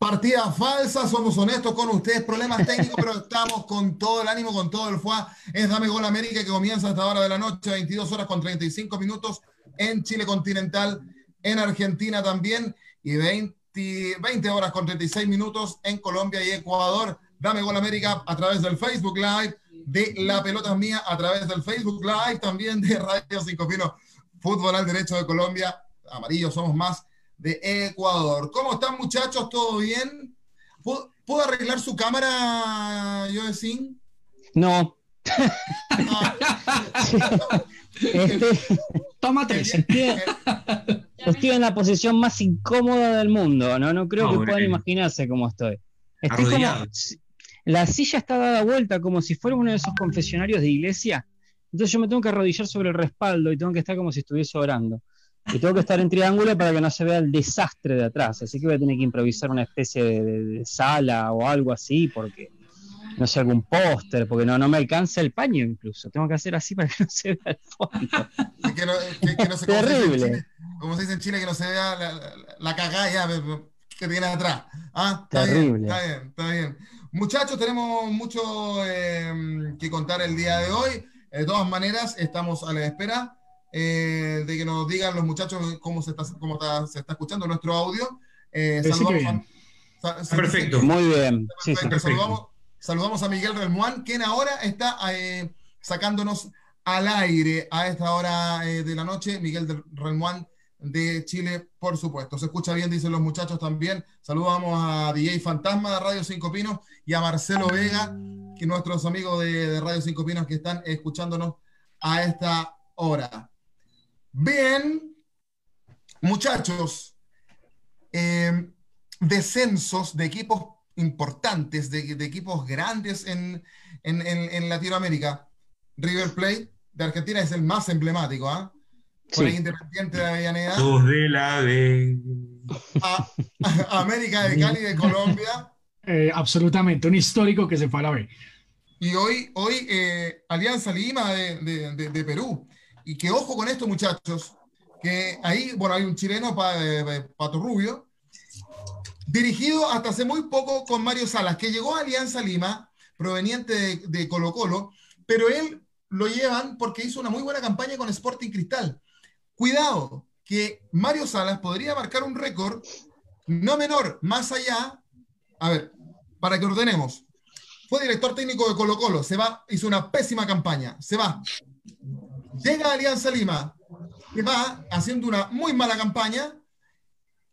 Partida falsa, somos honestos con ustedes, problemas técnicos, pero estamos con todo el ánimo, con todo el fuá. Es Dame Gol América que comienza hasta hora de la noche, 22 horas con 35 minutos en Chile continental, en Argentina también, y 20, 20 horas con 36 minutos en Colombia y Ecuador. Dame Gol América a través del Facebook Live, de La Pelota Mía a través del Facebook Live, también de Radio 5 Pino, Fútbol al Derecho de Colombia, Amarillo Somos Más de Ecuador. ¿Cómo están muchachos? ¿Todo bien? ¿Puedo, ¿puedo arreglar su cámara, Joecín? No. Este, Toma tres. estoy, estoy en la posición más incómoda del mundo, ¿no? No creo Ah, que bueno. puedan imaginarse cómo estoy. Estoy como, la silla está dada vuelta como si fuera uno de esos confesionarios de iglesia. Entonces yo me tengo que arrodillar sobre el respaldo y tengo que estar como si estuviese orando. Y tengo que estar en triángulo para que no se vea el desastre de atrás. Así que voy a tener que improvisar una especie de, de- de sala o algo así, porque no sé, algún póster, porque no, no me alcanza el paño incluso. Tengo que hacer así para que no se vea el fondo. Y que no, que- que no se, como se dice en Terrible. Chile- Como se dice en Chile, que no se vea la, la, la cagada ya, que tiene atrás. Ah, está Terrible. bien, está bien, está bien. Muchachos, tenemos mucho eh, que contar el día de hoy. De todas maneras, estamos a la espera eh, de que nos digan los muchachos cómo se está, cómo está- se está escuchando nuestro audio. Eh, Sí, sí que saludamos a- sa- sí, Perfecto. Muy bien. Sí, sí. Perfecto. Saludamos, saludamos a Miguel Relmuán, quien ahora está eh, sacándonos al aire a esta hora eh, de la noche. Miguel Relmuán de Chile, por supuesto. Se escucha bien, dicen los muchachos también. Saludamos a DJ Fantasma de Radio Cinco Pinos y a Marcelo Vega, que nuestros amigos de, de Radio Cinco Pinos que están escuchándonos a esta hora. Bien, muchachos, eh, descensos de equipos importantes, de, de equipos grandes en, en- en- en Latinoamérica. River Plate de Argentina es el más emblemático, ¿ah? Por Sí. ahí Independiente de Avellaneda, Dos de la B. a- a América de Cali de Colombia, Eh, absolutamente, un histórico que se fue a la B. y hoy, hoy eh, Alianza Lima de, de- de- de Perú. Y que ojo con esto, muchachos, que ahí, bueno, hay un chileno, Pa- eh, Pato Rubio, dirigido hasta hace muy poco con Mario Salas, que llegó a Alianza Lima, proveniente de, de Colo Colo, pero él lo llevan porque hizo una muy buena campaña con Sporting Cristal. Cuidado, que Mario Salas podría marcar un récord no menor, más allá. A ver, para que ordenemos. Fue director técnico de Colo Colo, se va, hizo una pésima campaña, se va. Llega Alianza Lima, que va haciendo una muy mala campaña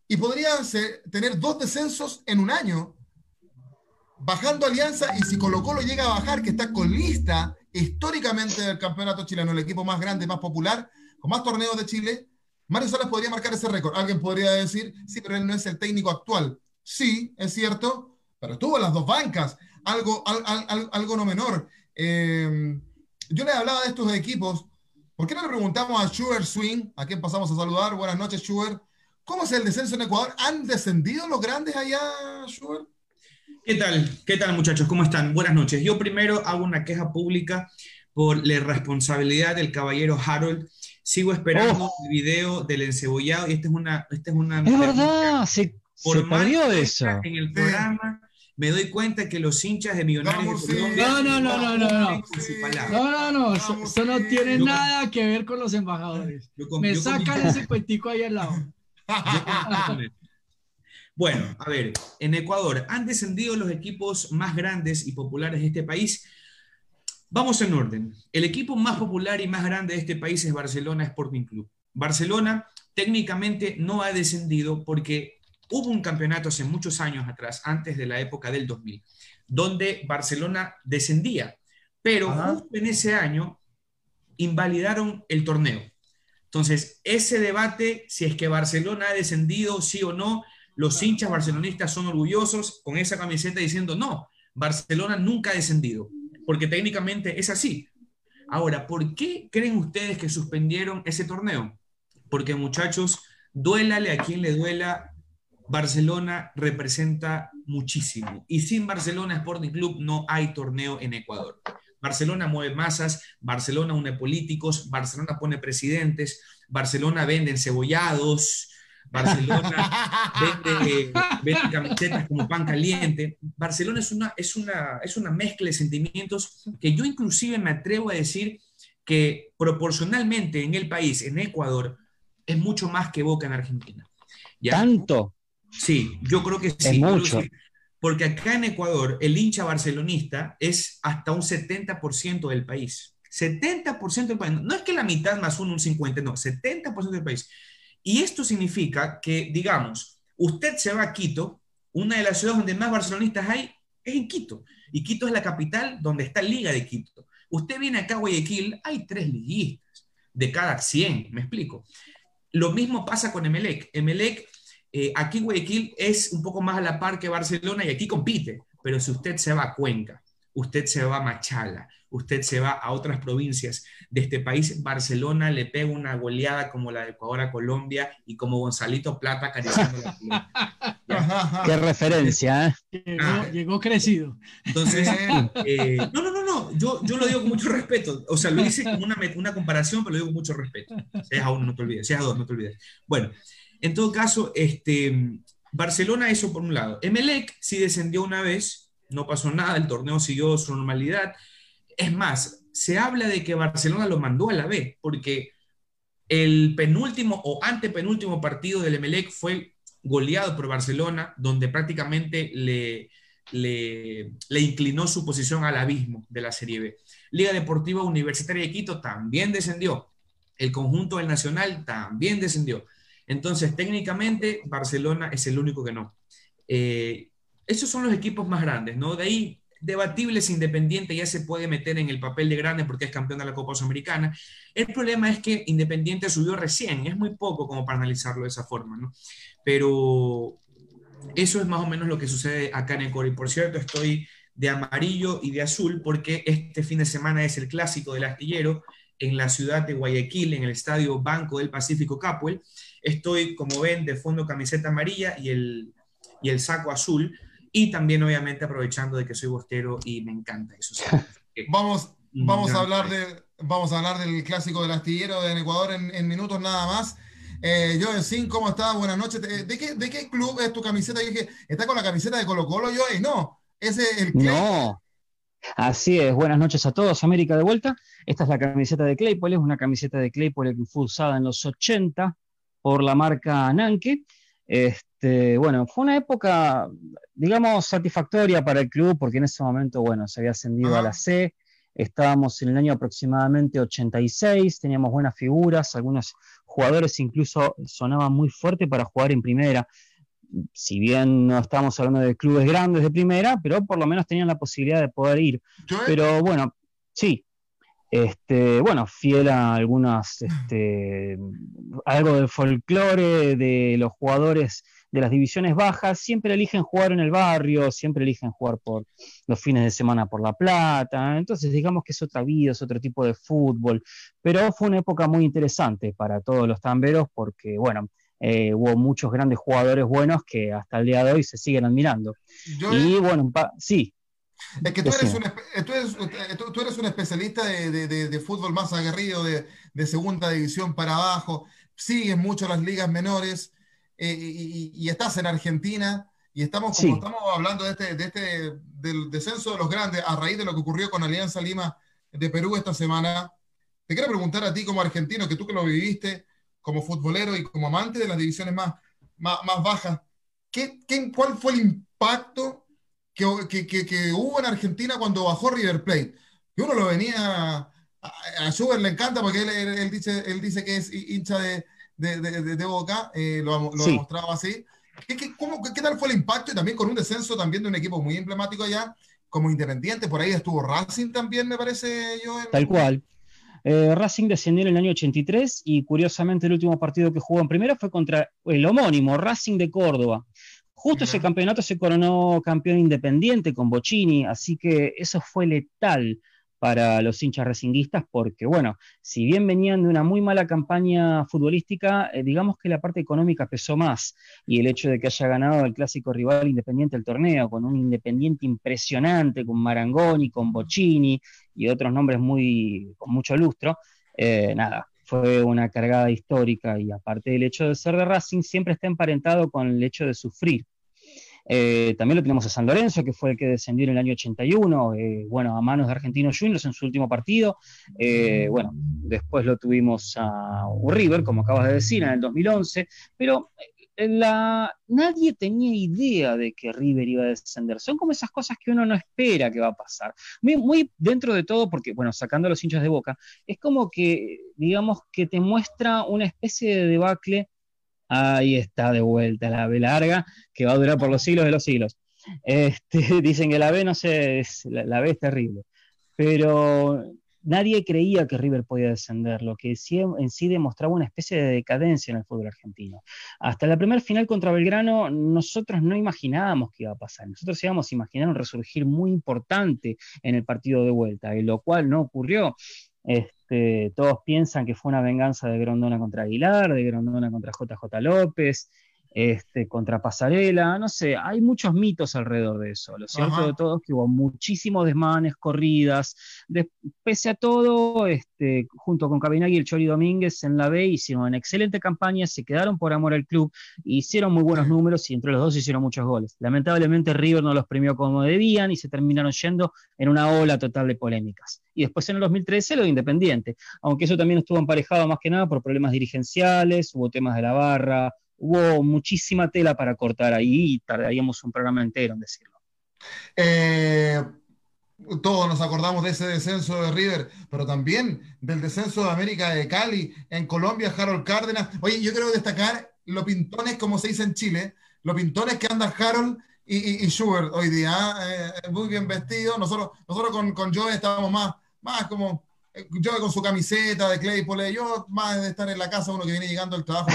y podría tener dos descensos en un año. Bajando Alianza y si Colo Colo llega a bajar, que está con lista históricamente del campeonato chileno, el equipo más grande, más popular, con más torneos de Chile, Mario Salas podría marcar ese récord. Alguien podría decir, sí, pero él no es el técnico actual. Sí, es cierto, pero estuvo en las dos bancas, algo, al- al- al- algo no menor. Eh, yo les hablaba de estos equipos. ¿Por qué no le preguntamos a Schubert Swing, a quien pasamos a saludar? Buenas noches, Schubert. ¿Cómo es el descenso en Ecuador? ¿Han descendido los grandes allá, Schubert? ¿Qué tal? ¿Qué tal, muchachos? ¿Cómo están? Buenas noches. Yo primero hago una queja pública por la irresponsabilidad del caballero Harold. Sigo esperando Oh. el video del encebollado y esta es una... Esta es, una Es verdad, se, Por se más eso. En el programa me doy cuenta que los hinchas de Millonarios Vamos, de sí. Colombia... No, no, no, no, no, no. No, no, no, eso, no tiene Yo- nada que ver con los embajadores. Me sacan ese cuentico ahí al lado. Bueno, a ver, en Ecuador han descendido los equipos más grandes y populares de este país. Vamos en orden. El equipo más popular y más grande de este país es Barcelona Sporting Club. Barcelona técnicamente no ha descendido porque hubo un campeonato hace muchos años atrás, antes de la época del 2000, donde Barcelona descendía, pero Ajá. justo en ese año invalidaron el torneo. Entonces, ese debate, si es que Barcelona ha descendido, sí o no, Los hinchas barcelonistas son orgullosos con esa camiseta diciendo, no, Barcelona nunca ha descendido, porque técnicamente es así. Ahora, ¿por qué creen ustedes que suspendieron ese torneo? Porque muchachos, duélale a quien le duela, Barcelona representa muchísimo. Y sin Barcelona Sporting Club no hay torneo en Ecuador. Barcelona mueve masas, Barcelona une políticos, Barcelona pone presidentes, Barcelona vende encebollados, Barcelona vende, vende camisetas como pan caliente. Barcelona es una, es, una, es una mezcla de sentimientos que yo inclusive me atrevo a decir que proporcionalmente en el país, en Ecuador, es mucho más que Boca en Argentina. ¿Ya? Tanto. Sí, yo creo que sí. Es mucho. Porque acá en Ecuador el hincha barcelonista es hasta un 70% del país. 70% del país. No es que la mitad más uno, un 50, no, 70% del país. Y esto significa que, digamos, usted se va a Quito, una de las ciudades donde más barcelonistas hay es en Quito. Y Quito es la capital donde está Liga de Quito. Usted viene acá a Guayaquil, hay tres liguistas de cada 100, me explico. Lo mismo pasa con Emelec. Emelec eh, aquí Guayaquil es un poco más a la par que Barcelona y aquí compite, pero si usted se va a Cuenca, usted se va a Machala, usted se va a otras provincias de este país, Barcelona le pega una goleada como la de Ecuador a Colombia y como Gonzalito Plata acariciando la. Qué referencia, ¿eh? Llegó, Ah. llegó crecido. Entonces, eh, no, no, no, no, yo, yo lo digo con mucho respeto. O sea, lo hice como una, comparación, pero lo digo con mucho respeto. Si es a uno, no te olvides. Si es a dos, no te olvides. Bueno, en todo caso, este, Barcelona, eso por un lado. Emelec sí descendió una vez, no pasó nada, el torneo siguió su normalidad. Es más, se habla de que Barcelona lo mandó a la B, porque el penúltimo o antepenúltimo partido del Emelec fue goleado por Barcelona, donde prácticamente le, le, le inclinó su posición al abismo de la Serie B. Liga Deportiva Universitaria de Quito también descendió. El conjunto del Nacional también descendió. Entonces, técnicamente, Barcelona es el único que no. Eh, esos son los equipos más grandes, ¿no? De ahí, debatibles, Independiente ya se puede meter en el papel de grande porque es campeón de la Copa Sudamericana. El problema es que Independiente subió recién, es muy poco como para analizarlo de esa forma, ¿no? Pero eso es más o menos lo que sucede acá en Ecuador. Y por cierto, estoy de amarillo y de azul porque este fin de semana es el clásico del astillero en la ciudad de Guayaquil, en el estadio Banco del Pacífico Capuel. Estoy, como ven, de fondo camiseta amarilla y el, y el saco azul. Y también, obviamente, aprovechando de que soy bostero y me encanta eso. sí. Vamos, vamos, a hablar de, vamos a hablar del clásico del astillero en Ecuador en, en minutos nada más. Eh, Joel Sin, ¿cómo estás? Buenas noches. Eh, ¿De qué, ¿De qué club es tu camiseta? Yo dije, ¿está con la camiseta de Colo Colo, Joel? No, ese es el Clay. No. Así es, buenas noches a todos, América de vuelta. Esta es la camiseta de Claypole, es una camiseta de Claypole que fue usada en los 80 por la marca Nanke. Este, bueno, fue una época, digamos, satisfactoria para el club porque en ese momento, bueno, se había ascendido a la C, estábamos en el año aproximadamente 86, teníamos buenas figuras, algunos jugadores incluso sonaban muy fuerte para jugar en primera si bien no estamos hablando de clubes grandes de primera, pero por lo menos tenían la posibilidad de poder ir. Pero bueno, sí. Este, bueno, fiel a algunas, este, algo del folclore de los jugadores de las divisiones bajas, siempre eligen jugar en el barrio, siempre eligen jugar por los fines de semana por La Plata, entonces digamos que es otra vida, es otro tipo de fútbol, pero fue una época muy interesante para todos los tamberos porque, bueno, eh, hubo muchos grandes jugadores buenos que hasta el día de hoy se siguen admirando. Y bueno, sí, Es que tú eres, un, espe- tú, eres, eh, tú- tú eres un especialista de, de- de- de fútbol más aguerrido, de, de segunda división para abajo, sigues mucho las ligas menores eh, y, y- y estás en Argentina y estamos, como Sí. estamos hablando de este, de este, del descenso de los grandes a raíz de lo que ocurrió con Alianza Lima de Perú esta semana. Te quiero preguntar a ti como argentino, que tú que lo viviste como futbolero y como amante de las divisiones más, más, más bajas, ¿qué, qué- ¿cuál fue el impacto? Que, que, que, que hubo en Argentina cuando bajó River Plate. Que uno lo venía. A, a Schubert le encanta porque él, él- él dice, él dice que es hincha de, de, de- de- de Boca, eh, lo, ha- lo Sí. ha mostrado así. ¿Qué, qué, cómo- qué tal fue el impacto? Y también con un descenso también de un equipo muy emblemático allá, como Independiente. Por ahí estuvo Racing también, me parece yo. en- Tal cual. Eh, Racing descendió en el año 83 y curiosamente el último partido que jugó en primera fue contra el homónimo Racing de Córdoba. Justo ese campeonato se coronó campeón independiente con Bocini, así que eso fue letal para los hinchas racinguistas, porque bueno, si bien venían de una muy mala campaña futbolística, eh, digamos que la parte económica pesó más, y el hecho de que haya ganado el clásico rival independiente del torneo, con un independiente impresionante, con Marangoni, con Bocini y otros nombres muy, con mucho lustro, eh, nada, fue una cargada histórica, y aparte del hecho de ser de Racing, siempre está emparentado con el hecho de sufrir eh, también lo tenemos a San Lorenzo, que fue el que descendió en el año 81, eh, bueno, a manos de Argentinos Juniors en su último partido. Eh, bueno, después lo tuvimos a River, como acabas de decir, en el 2011, pero la, nadie tenía idea de que River iba a descender. Son como esas cosas que uno no espera que va a pasar. Muy, dentro de todo, porque, bueno, sacando los hinchas de boca, es como que, digamos, que te muestra una especie de debacle Ahí está de vuelta la B larga, que va a durar por los siglos de los siglos. Este, dicen que la B, no sé, la, B es terrible. Pero nadie creía que River podía descender, lo que en sí demostraba una especie de decadencia en el fútbol argentino. Hasta la primera final contra Belgrano, nosotros no imaginábamos que iba a pasar. Nosotros íbamos a imaginar un resurgir muy importante en el partido de vuelta, y lo cual no ocurrió. Este, todos piensan que fue una venganza de Grondona contra Aguilar, de Grondona contra JJ López, este, contra Pasarela, no sé, hay muchos mitos alrededor de eso. Lo cierto de todo es que hubo muchísimos desmanes, corridas. pese a todo, este, junto con Cabinagui y el Chori Domínguez en la B hicieron una excelente campaña, se quedaron por amor al club, hicieron muy buenos números y entre los dos hicieron muchos goles. Lamentablemente River no los premió como debían y se terminaron yendo en una ola total de polémicas. Y después en el 2013 lo de Independiente, aunque eso también estuvo emparejado más que nada por problemas dirigenciales, hubo temas de la barra, hubo muchísima tela para cortar ahí y tardaríamos un programa entero en decirlo. Eh, todos nos acordamos de ese descenso de River, pero también del descenso de América de Cali, en Colombia, Harold Cárdenas. Oye, yo quiero destacar los pintones, como se dice en Chile, los pintones que andan Harold y, y, Schubert hoy día, eh, muy bien vestidos. Nosotros, nosotros con, con Joe estábamos más, más como yo con su camiseta de Claypole, yo más de estar en la casa, uno que viene llegando al trabajo,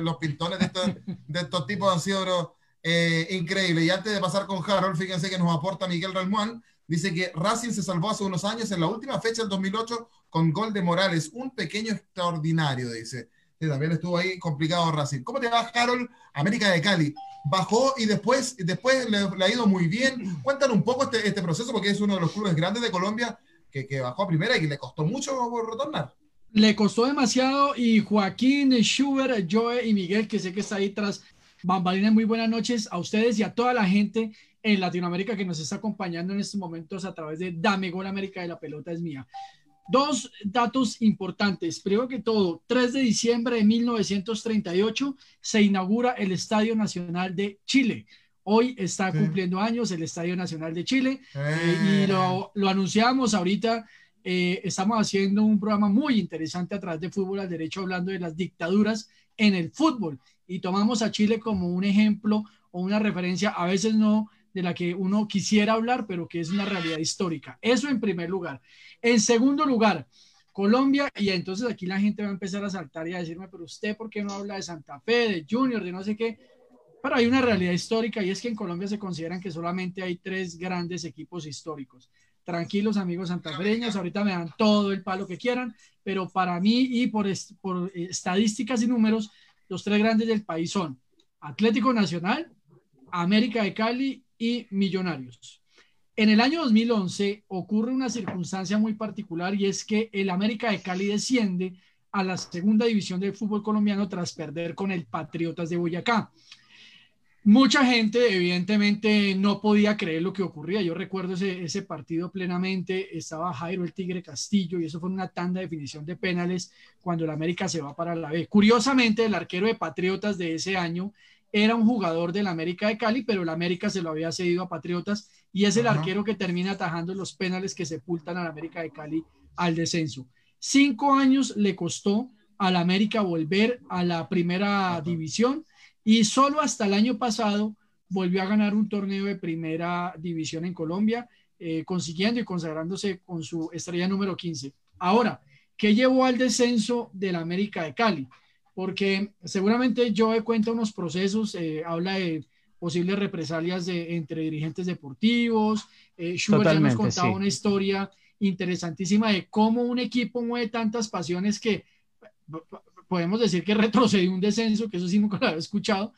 los, pintones de estos, tipos han sido eh, increíbles. Y antes de pasar con Harold, fíjense que nos aporta Miguel Ralmuán, dice que Racing se salvó hace unos años en la última fecha del 2008 con gol de Morales, un pequeño extraordinario, dice. también estuvo ahí complicado Racing. ¿Cómo te va, Harold? América de Cali. Bajó y después, después le, ha ido muy bien. Cuéntanos un poco este, este proceso, porque es uno de los clubes grandes de Colombia que, bajó a primera y que le costó mucho retornar. Le costó demasiado y Joaquín, Schubert, Joe y Miguel, que sé que está ahí tras bambalinas, muy buenas noches a ustedes y a toda la gente en Latinoamérica que nos está acompañando en estos momentos a través de Dame Gol América de la Pelota es Mía. Dos datos importantes. Primero que todo, 3 de diciembre de 1938 se inaugura el Estadio Nacional de Chile. Hoy está cumpliendo años el Estadio Nacional de Chile eh, y lo, lo, anunciamos ahorita. Eh, estamos haciendo un programa muy interesante a través de Fútbol al Derecho hablando de las dictaduras en el fútbol y tomamos a Chile como un ejemplo o una referencia, a veces no de la que uno quisiera hablar, pero que es una realidad histórica. Eso en primer lugar. En segundo lugar, Colombia, y entonces aquí la gente va a empezar a saltar y a decirme, pero usted, ¿por qué no habla de Santa Fe, de Junior, de no sé qué? Pero hay una realidad histórica y es que en Colombia se consideran que solamente hay tres grandes equipos históricos. Tranquilos amigos santafreños, ahorita me dan todo el palo que quieran, pero para mí y por, por eh, estadísticas y números, los tres grandes del país son Atlético Nacional, América de Cali y Millonarios. En el año 2011 ocurre una circunstancia muy particular y es que el América de Cali desciende a la segunda división del fútbol colombiano tras perder con el Patriotas de Boyacá. Mucha gente evidentemente no podía creer lo que ocurría. Yo recuerdo ese, ese, partido plenamente. Estaba Jairo el Tigre Castillo y eso fue una tanda de definición de penales cuando el América se va para la B. Curiosamente, el arquero de Patriotas de ese año era un jugador del América de Cali, pero el América se lo había cedido a Patriotas y es el arquero que termina atajando los penales que sepultan al América de Cali al descenso. Cinco años le costó al América volver a la primera división y solo hasta el año pasado volvió a ganar un torneo de primera división en Colombia, eh, consiguiendo y consagrándose con su estrella número 15. Ahora, ¿qué llevó al descenso del América de Cali? Porque seguramente yo he cuenta unos procesos, eh, habla de posibles represalias de, entre dirigentes deportivos. Eh, Schubert ya nos contaba una historia interesantísima de cómo un equipo mueve tantas pasiones que podemos decir que retrocedió un descenso, que eso sí nunca lo había escuchado,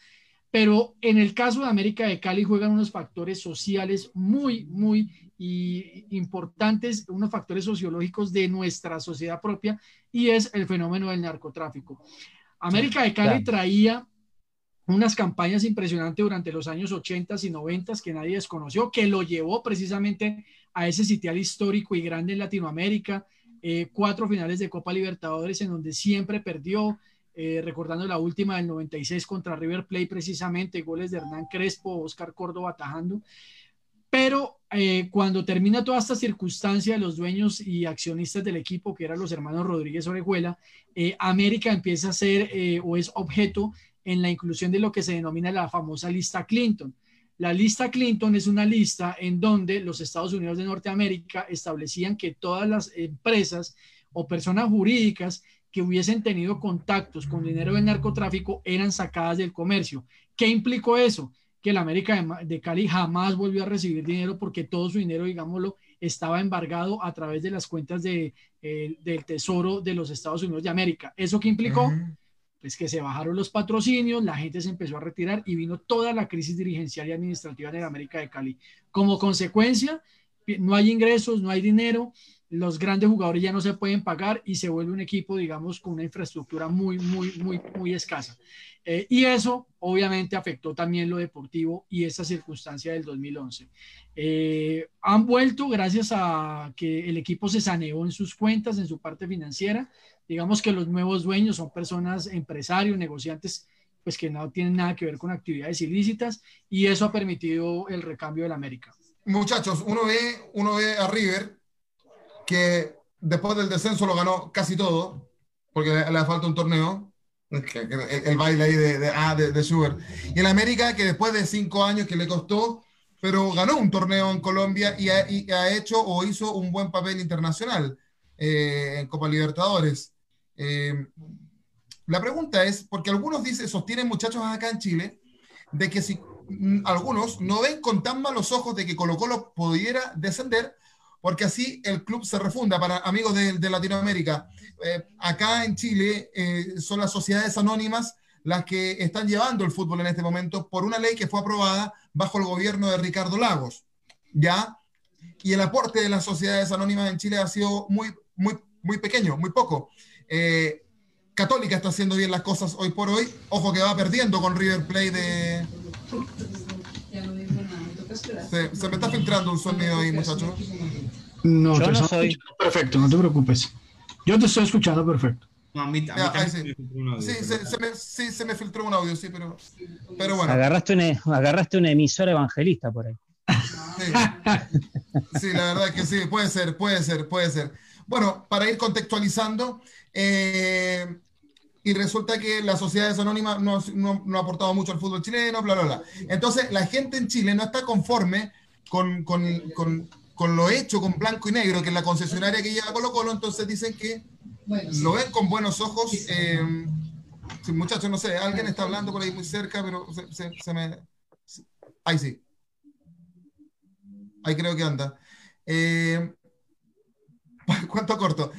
pero en el caso de América de Cali juegan unos factores sociales muy, muy importantes, unos factores sociológicos de nuestra sociedad propia, y es el fenómeno del narcotráfico. América de Cali traía unas campañas impresionantes durante los años 80 y 90 que nadie desconoció, que lo llevó precisamente a ese sitial histórico y grande en Latinoamérica, eh, cuatro finales de Copa Libertadores en donde siempre perdió, eh, recordando la última del 96 contra River Plate precisamente, goles de Hernán Crespo, Oscar Córdoba atajando. Pero eh, cuando termina toda esta circunstancia los dueños y accionistas del equipo, que eran los hermanos Rodríguez Orejuela, América empieza a ser o es objeto en la inclusión de lo que se denomina la famosa lista Clinton. La lista Clinton es una lista en donde los Estados Unidos de Norteamérica establecían que todas las empresas o personas jurídicas que hubiesen tenido contactos con dinero del narcotráfico eran sacadas del comercio. ¿Qué implicó eso? Que la América de Cali jamás volvió a recibir dinero porque todo su dinero, digámoslo, estaba embargado a través de las cuentas eh, del Tesoro de los Estados Unidos de América. ¿Eso qué implicó? Pues que se bajaron los patrocinios, la gente se empezó a retirar y vino toda la crisis dirigencial y administrativa de América de Cali. Como consecuencia, no hay ingresos, no hay dinero, los grandes jugadores ya no se pueden pagar y se vuelve un equipo, digamos, con una infraestructura muy, muy, muy, muy escasa. Eh, y eso obviamente afectó también lo deportivo y esa circunstancia del 2011. Eh, han vuelto gracias a que el equipo se saneó en sus cuentas, en su parte financiera, digamos que los nuevos dueños son personas, empresarios, negociantes, pues que no tienen nada que ver con actividades ilícitas y eso ha permitido el recambio del América. Muchachos, uno ve, uno ve a River que después del descenso lo ganó casi todo, porque le, falta un torneo, el, baile ahí de, de, ah, de, Schubert. Y el América que después de cinco años que le costó, pero ganó un torneo en Colombia y ha, y ha hecho o hizo un buen papel internacional eh, en Copa Libertadores. Eh, la pregunta es, porque algunos dicen, sostienen muchachos acá en Chile, de que si mm, algunos no ven con tan malos ojos de que Colo Colo pudiera descender, porque así el club se refunda. Para amigos de, Latinoamérica, eh, acá en Chile eh, son las sociedades anónimas las que están llevando el fútbol en este momento por una ley que fue aprobada bajo el gobierno de Ricardo Lagos, ¿ya? Y el aporte de las sociedades anónimas en Chile ha sido muy, muy, muy pequeño, muy poco. Eh, Católica está haciendo bien las cosas hoy por hoy. Ojo que va perdiendo con River Play de. Se, se me está filtrando un sonido ahí, muchachos. No, Yo no soy. Perfecto, no te preocupes. Yo te estoy escuchando perfecto. No, a mí, a mí ya, sí. Me un audio, sí, se, se, me, sí, se me filtró un audio, sí, pero, pero bueno. Agarraste una, agarraste una emisora evangelista por ahí. Sí. sí, la verdad que sí, puede ser, puede ser, puede ser. Bueno, para ir contextualizando, eh, y resulta que las sociedades anónimas no, no, ha aportado mucho al fútbol chileno, bla, bla, bla. Entonces, la gente en Chile no está conforme con, con, con, con lo hecho con blanco y negro, que es la concesionaria que lleva Colo Colo, entonces dicen que lo ven con buenos ojos. Eh, muchachos, no sé, alguien está hablando por ahí muy cerca, pero se me... Ahí sí. Ahí creo que anda. Eh, ¿Cuánto corto?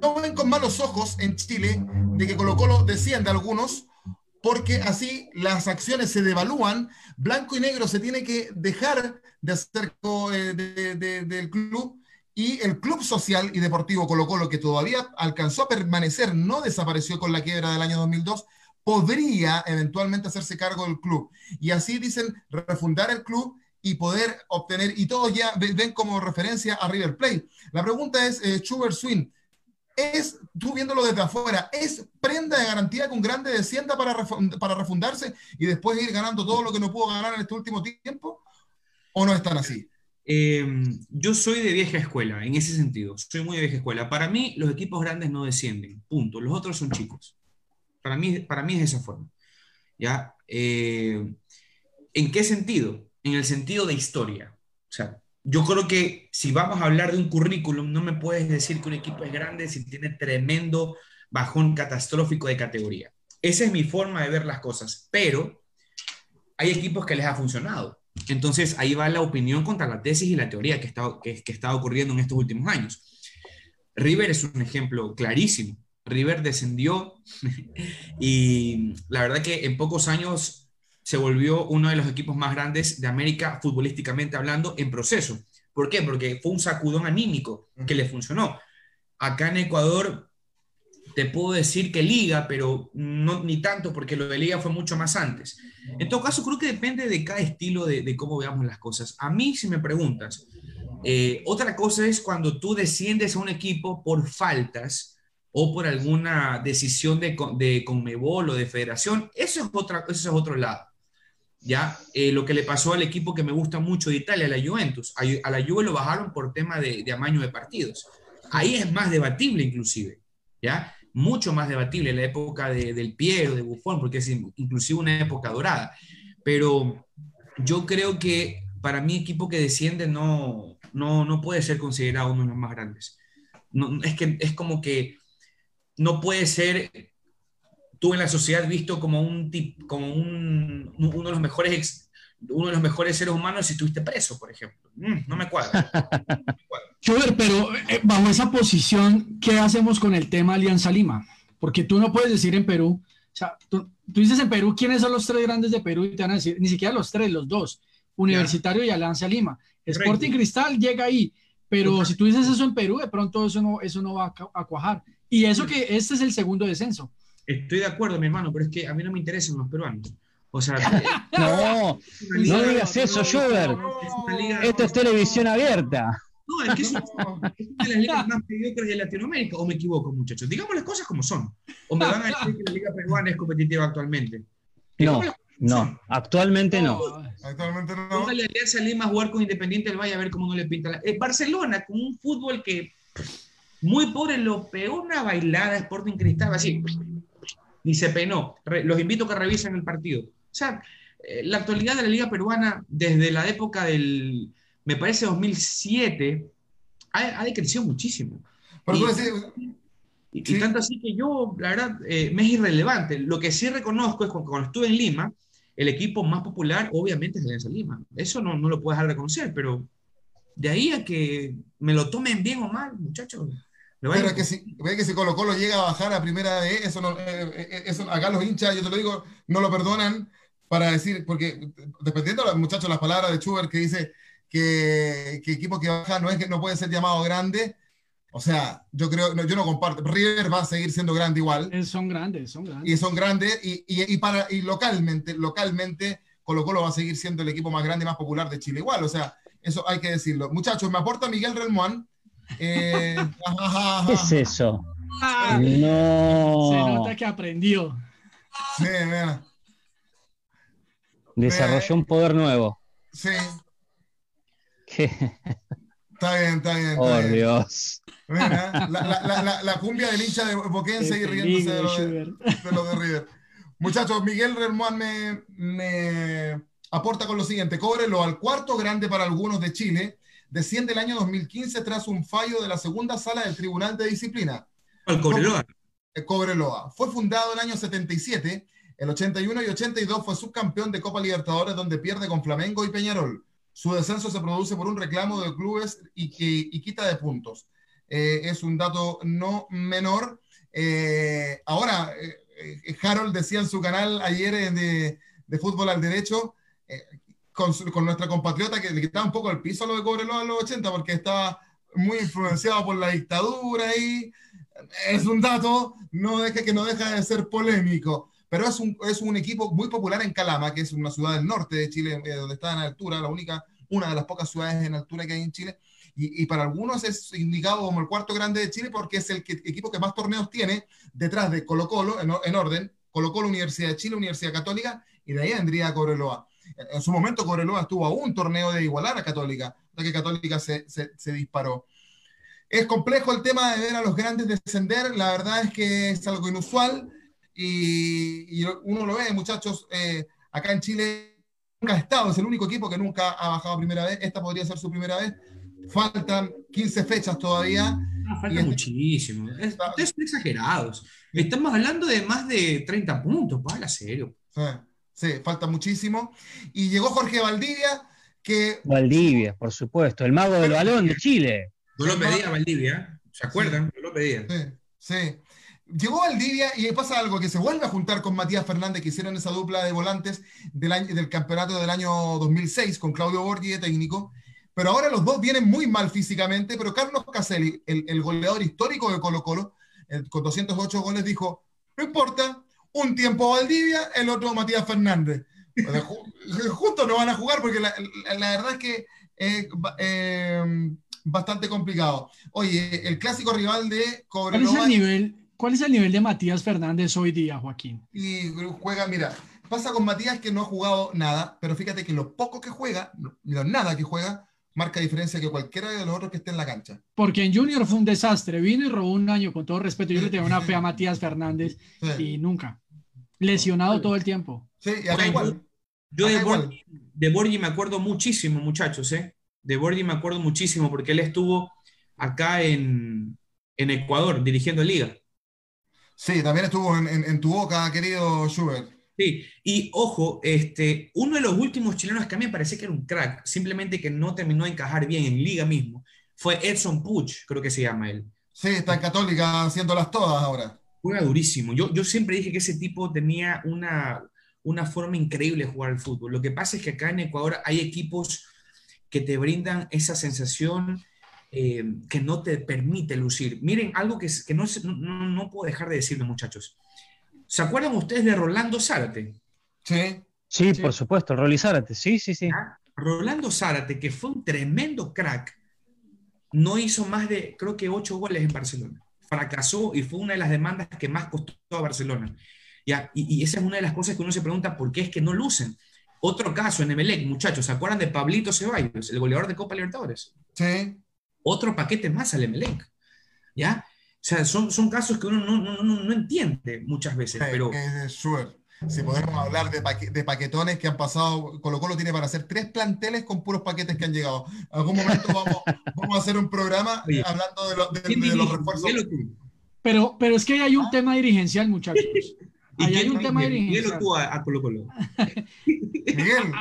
no ven con malos ojos en Chile de que Colo Colo descienda algunos, porque así las acciones se devalúan, blanco y negro se tiene que dejar de hacer de, del club y el Club Social y Deportivo Colo Colo, que todavía alcanzó a permanecer, no desapareció con la quiebra del año 2002, podría eventualmente hacerse cargo del club. Y así dicen refundar el club y poder obtener, y todos ya ven como referencia a River Plate. La pregunta es, eh, Schubert Swing, es, tú viéndolo desde afuera, es prenda de garantía con grande descienda para, para refundarse y después ir ganando todo lo que no pudo ganar en este último tiempo? ¿O no están así? Eh, yo soy de vieja escuela, en ese sentido. Soy muy de vieja escuela. Para mí, los equipos grandes no descienden. Punto. Los otros son chicos. Para mí, para mí es de esa forma. ¿Ya? Eh, ¿En qué sentido? En el sentido de historia. O sea, yo creo que si vamos a hablar de un currículum, no me puedes decir que un equipo es grande si tiene tremendo bajón catastrófico de categoría. Esa es mi forma de ver las cosas, pero hay equipos que les ha funcionado. Entonces ahí va la opinión contra la tesis y la teoría que está, que, que está ocurriendo en estos últimos años. River es un ejemplo clarísimo. River descendió y la verdad que en pocos años se volvió uno de los equipos más grandes de América futbolísticamente hablando en proceso. ¿Por qué? Porque fue un sacudón anímico que le funcionó. Acá en Ecuador te puedo decir que liga, pero no ni tanto porque lo de liga fue mucho más antes. En todo caso, creo que depende de cada estilo de, cómo veamos las cosas. A mí, si me preguntas, eh, otra cosa es cuando tú desciendes a un equipo por faltas o por alguna decisión de, de Conmebol o de federación, eso es, otra, eso es otro lado. ¿Ya? Eh, lo que le pasó al equipo que me gusta mucho de Italia, la Juventus. A, la Juve lo bajaron por tema de, de, amaño de partidos. Ahí es más debatible inclusive, ¿ya? Mucho más debatible la época de, del Piero, de Buffon, porque es inclusive una época dorada. Pero yo creo que para mí equipo que desciende no, no, no puede ser considerado uno de los más grandes. No, es que es como que no puede ser tú en la sociedad visto como un tip, como un, uno de los mejores ex, uno de los mejores seres humanos si estuviste preso, por ejemplo. Mm, no me cuadra. No pero eh, bajo esa posición, ¿qué hacemos con el tema Alianza Lima? Porque tú no puedes decir en Perú, o sea, tú, tú, dices en Perú quiénes son los tres grandes de Perú y te van a decir, ni siquiera los tres, los dos, Universitario yeah. y Alianza Lima. Sporting Cristal llega ahí, pero okay. si tú dices eso en Perú, de pronto eso no, eso no va a, a cuajar. Y eso que este es el segundo descenso. Estoy de acuerdo, mi hermano, pero es que a mí no me interesan los peruanos. O sea, no, no digas eso, Schubert. Esto es televisión abierta. No, es que es una, es una de las ligas más mediocres de Latinoamérica, o me equivoco, muchachos. Digamos las cosas como son. O me van a decir que la liga peruana es competitiva actualmente. No, no, actualmente no. Actualmente no. Póngale Alianza Lima a jugar con Independiente del Valle a ver cómo no le pinta la. Eh, Barcelona, con un fútbol que muy pobre, lo pegó una bailada Sporting Cristal, así. Ni se penó. Re, los invito a que revisen el partido. O sea, eh, la actualidad de la Liga Peruana, desde la época del, me parece, 2007, ha, ha decrecido muchísimo. Y, sí. y, tanto así que yo, la verdad, eh, me es irrelevante. Lo que sí reconozco es que cuando estuve en Lima, el equipo más popular, obviamente, es Alianza Lima. Eso no, no lo puedo dejar de reconocer, pero de ahí a que me lo tomen bien o mal, muchachos. Pero es que si, ve que si Colo Colo llega a bajar a primera de eso, no, eh, eso, acá los hinchas, yo te lo digo, no lo perdonan para decir, porque dependiendo muchachos las palabras de Schubert que dice que, que, equipo que baja no es que no puede ser llamado grande, o sea, yo creo, no, yo no comparto, River va a seguir siendo grande igual. Son grandes, son grandes. Y son grandes, y, y, y, para, y localmente, localmente, Colo Colo va a seguir siendo el equipo más grande y más popular de Chile igual, o sea, eso hay que decirlo. Muchachos, me aporta Miguel Relmuán. Eh, ajá, ajá. ¿Qué es eso? Ah, no. Se nota que aprendió. Sí, mira. Desarrolló un poder nuevo. Sí. ¿Qué? Está bien, está bien. Está oh, bien. Dios. Mira, la, la, la, la, cumbia del hincha de Boquense y riéndose de lo de, de, lo de River. Muchachos, Miguel Relmuán me, me aporta con lo siguiente: cóbrelo al cuarto grande para algunos de Chile desciende el año 2015 tras un fallo de la segunda sala del Tribunal de Disciplina. El Cobreloa. El Cobreloa. Fue fundado en el año 77, el 81 y 82 fue subcampeón de Copa Libertadores donde pierde con Flamengo y Peñarol. Su descenso se produce por un reclamo de clubes y, y, y quita de puntos. Eh, es un dato no menor. Eh, ahora, eh, Harold decía en su canal ayer de, de Fútbol al Derecho, con, con, nuestra compatriota que le quitaba un poco el piso a lo de Cobreloa en los 80 porque estaba muy influenciado por la dictadura y es un dato no deje, que no deja de ser polémico. Pero es un, es un equipo muy popular en Calama, que es una ciudad del norte de Chile, eh, donde está en altura, la única, una de las pocas ciudades en altura que hay en Chile. Y, y, para algunos es indicado como el cuarto grande de Chile porque es el que, equipo que más torneos tiene detrás de Colo Colo, en, en orden, Colo Colo, Universidad de Chile, Universidad Católica, y de ahí vendría Cobreloa en su momento Cobreloa estuvo a un torneo de igualar a Católica, hasta que Católica se, se, se, disparó. Es complejo el tema de ver a los grandes descender, la verdad es que es algo inusual y, y uno lo ve, muchachos, eh, acá en Chile ha estado, es el único equipo que nunca ha bajado a primera vez. Esta podría ser su primera vez. Faltan 15 fechas todavía. Ah, falta este muchísimo. ustedes son exagerados. Estamos hablando de más de 30 puntos, para serio. Sí, sí, falta muchísimo. Y llegó Jorge Valdivia, que... Valdivia, por supuesto, el mago del balón de Chile. No lo pedía Valdivia, ¿se acuerdan? No lo pedía. Sí, sí. Llegó Valdivia y pasa algo, que se vuelve a juntar con Matías Fernández, que hicieron esa dupla de volantes del, año, del campeonato del año 2006 con Claudio Borghi de técnico, pero ahora los dos vienen muy mal físicamente, pero Carlos Caselli, el, goleador histórico de Colo Colo, con 208 goles, dijo, no importa, un tiempo Valdivia, el otro Matías Fernández. Justo no van a jugar porque la, verdad es que es eh, bastante complicado. Oye, el clásico rival de Cobreloa... ¿Cuál es el nivel, cuál es el nivel de Matías Fernández hoy día, Joaquín? Y juega, mira, pasa con Matías que no ha jugado nada, pero fíjate que lo poco que juega, lo nada que juega, marca diferencia que cualquiera de los otros que esté en la cancha. Porque en Junior fue un desastre, vino y robó un año, con todo respeto, yo le tengo una fe a Matías Fernández y nunca. Lesionado todo el tiempo. Sí, y acá igual. Yo de, Borgi, me acuerdo muchísimo, muchachos, ¿eh? De Borgi me acuerdo muchísimo porque él estuvo acá en, Ecuador dirigiendo Liga. Sí, también estuvo en, en tu boca, querido Schubert. Sí, y ojo, este, uno de los últimos chilenos que a mí me parece que era un crack, simplemente que no terminó de encajar bien en liga mismo, fue Edson Puch, creo que se llama él. Sí, está en Católica haciéndolas todas ahora. Juega durísimo. Yo, yo siempre dije que ese tipo tenía una, una forma increíble de jugar al fútbol. Lo que pasa es que acá en Ecuador hay equipos que te brindan esa sensación eh, que no te permite lucir. Miren, algo que, que no, no, no puedo dejar de decirlo, muchachos. ¿Se acuerdan ustedes de Rolando Zárate? Sí. Sí, por supuesto, Rolly Zárate, sí, sí, sí. Ah, Rolando Zárate, que fue un tremendo crack, no hizo más de, creo que, ocho goles en Barcelona. Fracasó y fue una de las demandas que más costó a Barcelona. ¿Ya? Y, esa es una de las cosas que uno se pregunta por qué es que no lucen. Otro caso en Emelec, muchachos, ¿se acuerdan de Pablito Ceballos, el goleador de Copa Libertadores? Sí. Otro paquete más al Emelec. ¿Ya? O sea, son, son casos que uno no, no, no, no entiende muchas veces. pero... Si podemos hablar de, de, paquetones que han pasado, Colo Colo tiene para hacer tres planteles con puros paquetes que han llegado. En algún momento vamos, vamos a hacer un programa hablando de, de, los refuerzos. Pero, pero es que hay un tema dirigencial, muchachos. Ahí hay un tema dirigencial. tú a, a, Colo Colo. Miguel,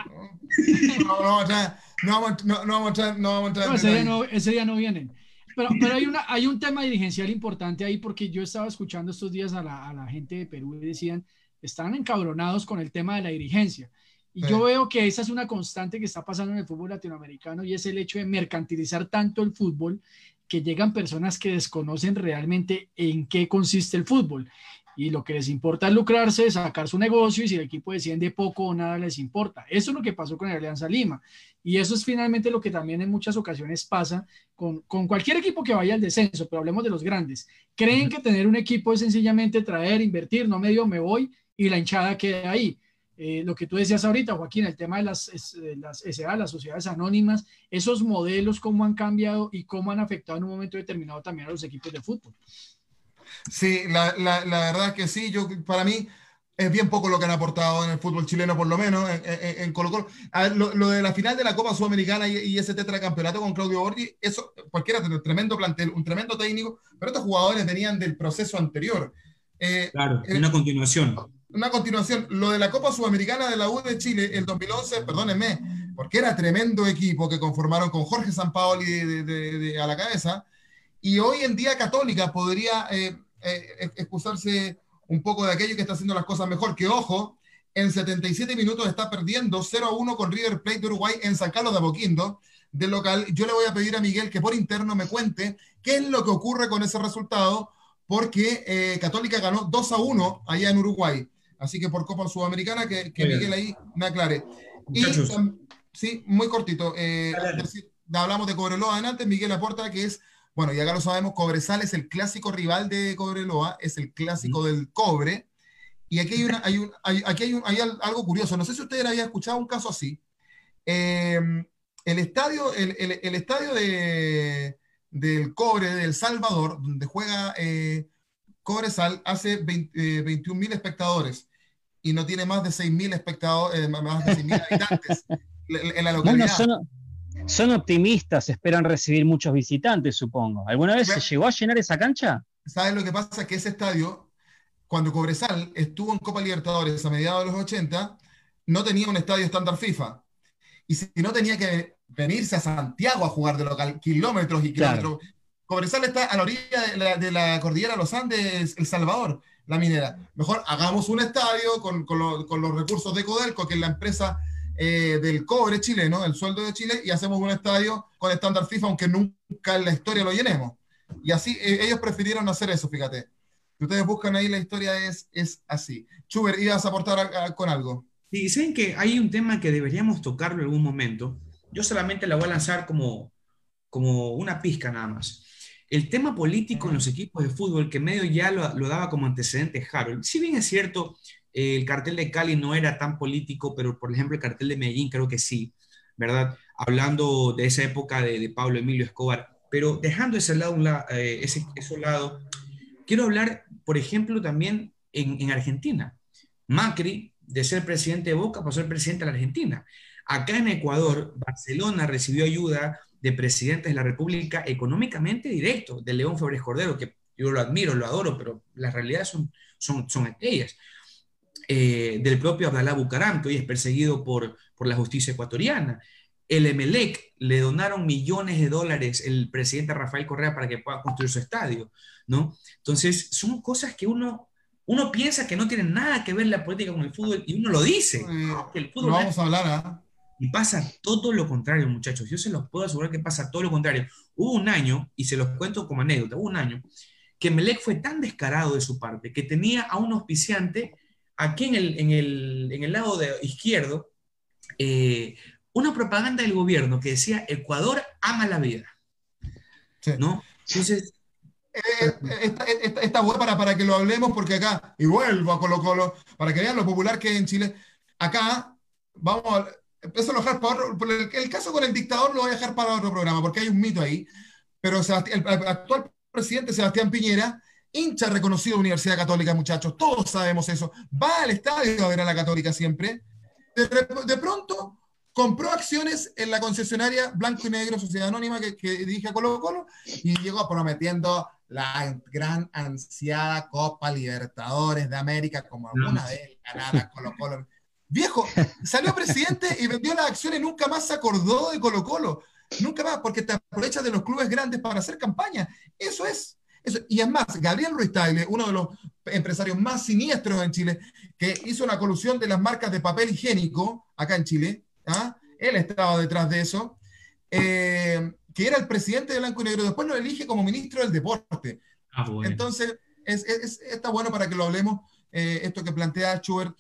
no, no, vamos no, no vamos a entrar. No, vamos a entrar ese, día no, ese día no vienen. Pero, pero hay, una, hay un tema dirigencial importante ahí porque yo estaba escuchando estos días a la, a la gente de Perú y decían, están encabronados con el tema de la dirigencia. Y yo veo que esa es una constante que está pasando en el fútbol latinoamericano y es el hecho de mercantilizar tanto el fútbol que llegan personas que desconocen realmente en qué consiste el fútbol y lo que les importa es lucrarse, sacar su negocio y si el equipo desciende poco o nada les importa. Eso es lo que pasó con el Alianza Lima y eso es finalmente lo que también en muchas ocasiones pasa con, con cualquier equipo que vaya al descenso, pero hablemos de los grandes. Creen que tener un equipo es sencillamente traer, invertir, no medio me voy y la hinchada queda ahí. Eh, lo que tú decías ahorita, Joaquín, el tema de las, las SA, las sociedades anónimas, esos modelos, cómo han cambiado y cómo han afectado en un momento determinado también a los equipos de fútbol. Sí, la, la, la, verdad es que sí, yo para mí es bien poco lo que han aportado en el fútbol chileno, por lo menos en, Colo Colo. lo, de la final de la Copa Sudamericana y, ese tetracampeonato con Claudio Borghi, eso, porque era un tremendo plantel, un tremendo técnico, pero estos jugadores venían del proceso anterior. Eh, claro, una continuación. Una continuación. Lo de la Copa Sudamericana de la U de Chile, el 2011, perdónenme, porque era tremendo equipo que conformaron con Jorge Sampaoli de, de, a la cabeza, y hoy en día Católica podría... Eh, eh, excusarse un poco de aquello que está haciendo las cosas mejor, que ojo, en 77 minutos está perdiendo 0 a 1 con River Plate de Uruguay en San Carlos de Apoquindo, del local. Yo le voy a pedir a Miguel que por interno me cuente qué es lo que ocurre con ese resultado, porque eh, Católica ganó 2 a 1 allá en Uruguay. Así que por Copa Sudamericana, que, Miguel ahí me aclare. Y, sí, muy cortito. Eh, hablamos de Cobreloa antes, Miguel aporta que es bueno, ya acá lo sabemos, Cobresal es el clásico rival de Cobreloa, es el clásico del cobre. Y aquí hay, una, hay, un, aquí hay, un, hay, algo curioso. No sé si ustedes habían escuchado un caso así. Em, el estadio, el, el, estadio de, del cobre de El Salvador, donde juega eh, Cobresal, hace 21 eh, mil espectadores. y no tiene más de 6.000 espectadores, eh, más de 6.000 habitantes en la localidad. son, son, optimistas, esperan recibir muchos visitantes, supongo. ¿Alguna vez se llegó a llenar esa cancha? ¿Sabes lo que pasa? Que ese estadio, cuando Cobresal estuvo en Copa Libertadores a mediados de los 80, no tenía un estadio estándar FIFA. Y si no tenía que venirse a Santiago a jugar de local, kilómetros y kilómetros. Cobresal está a la orilla de la, cordillera de los Andes, El Salvador, la minera. Mejor hagamos un estadio con, los recursos de Codelco, que es la empresa eh, del cobre chileno, el sueldo de Chile, y hacemos un estadio con estándar FIFA, aunque nunca en la historia lo llenemos. Y así eh, ellos prefirieron hacer eso, fíjate. Si ustedes buscan ahí, la historia es, es así. Chuber, ¿ibas a aportar con algo? Dicen que hay un tema que deberíamos tocarlo en algún momento. Yo solamente la voy a lanzar como, como una pizca nada más. El tema político en los equipos de fútbol, que medio ya lo, lo daba como antecedente Harold. Si bien es cierto, el cartel de Cali no era tan político, pero por ejemplo el cartel de Medellín creo que sí, ¿verdad? Hablando de esa época de, de Pablo Emilio Escobar. Pero dejando ese lado, eh, ese, ese, lado, quiero hablar, por ejemplo, también en, en, Argentina. Macri, de ser presidente de Boca, pasó a ser presidente de la Argentina. Acá en Ecuador, Barcelona recibió ayuda de presidentes de la República económicamente directo, de León Febres Cordero, que yo lo admiro, lo adoro, pero las realidades son, son, son aquellas. Eh, del propio Abdalá Bucaram, que hoy es perseguido por, por la justicia ecuatoriana el Emelec le donaron millones de dólares el presidente Rafael Correa para que pueda construir su estadio, ¿no? Entonces, son cosas que uno, uno piensa que no tienen nada que ver la política con el fútbol y uno lo dice. el fútbol vamos a hablar, ¿ah? Y pasa todo lo contrario, muchachos. Yo se los puedo asegurar que pasa todo lo contrario. Hubo un año, y se los cuento como anécdota, hubo un año que Emelec fue tan descarado de su parte que tenía a un auspiciante aquí en el, en el, en el lado de izquierdo, eh, una propaganda del gobierno que decía Ecuador ama la vida. ¿No? Entonces. Esta, esta, para, para que lo hablemos, porque acá, y vuelvo a Colo Colo, para que vean lo popular que es en Chile. Acá, vamos a. Empiezo a dejar para otro, el, el, caso con el dictador lo voy a dejar para otro programa, porque hay un mito ahí. Pero el, actual presidente Sebastián Piñera, hincha reconocido de Universidad Católica, muchachos, todos sabemos eso. Va al estadio a ver a la Católica siempre. De, de pronto compró acciones en la concesionaria Blanco y Negro, Sociedad Anónima, que, que dirige a Colo Colo, y llegó prometiendo la gran ansiada Copa Libertadores de América, como alguna vez ganada Colo Colo. Viejo, salió presidente y vendió las acciones, nunca más se acordó de Colo Colo. Nunca más, porque te aprovechas de los clubes grandes para hacer campaña. Eso es. Eso. Y es más, Gabriel Ruiz Tagle, uno de los empresarios más siniestros en Chile, que hizo la colusión de las marcas de papel higiénico acá en Chile, ¿ah? él estaba detrás de eso, eh, que era el presidente de Blanco y Negro, después lo elige como ministro del deporte. Ah, Entonces, es, está bueno para que lo hablemos, eh, esto que plantea Schubert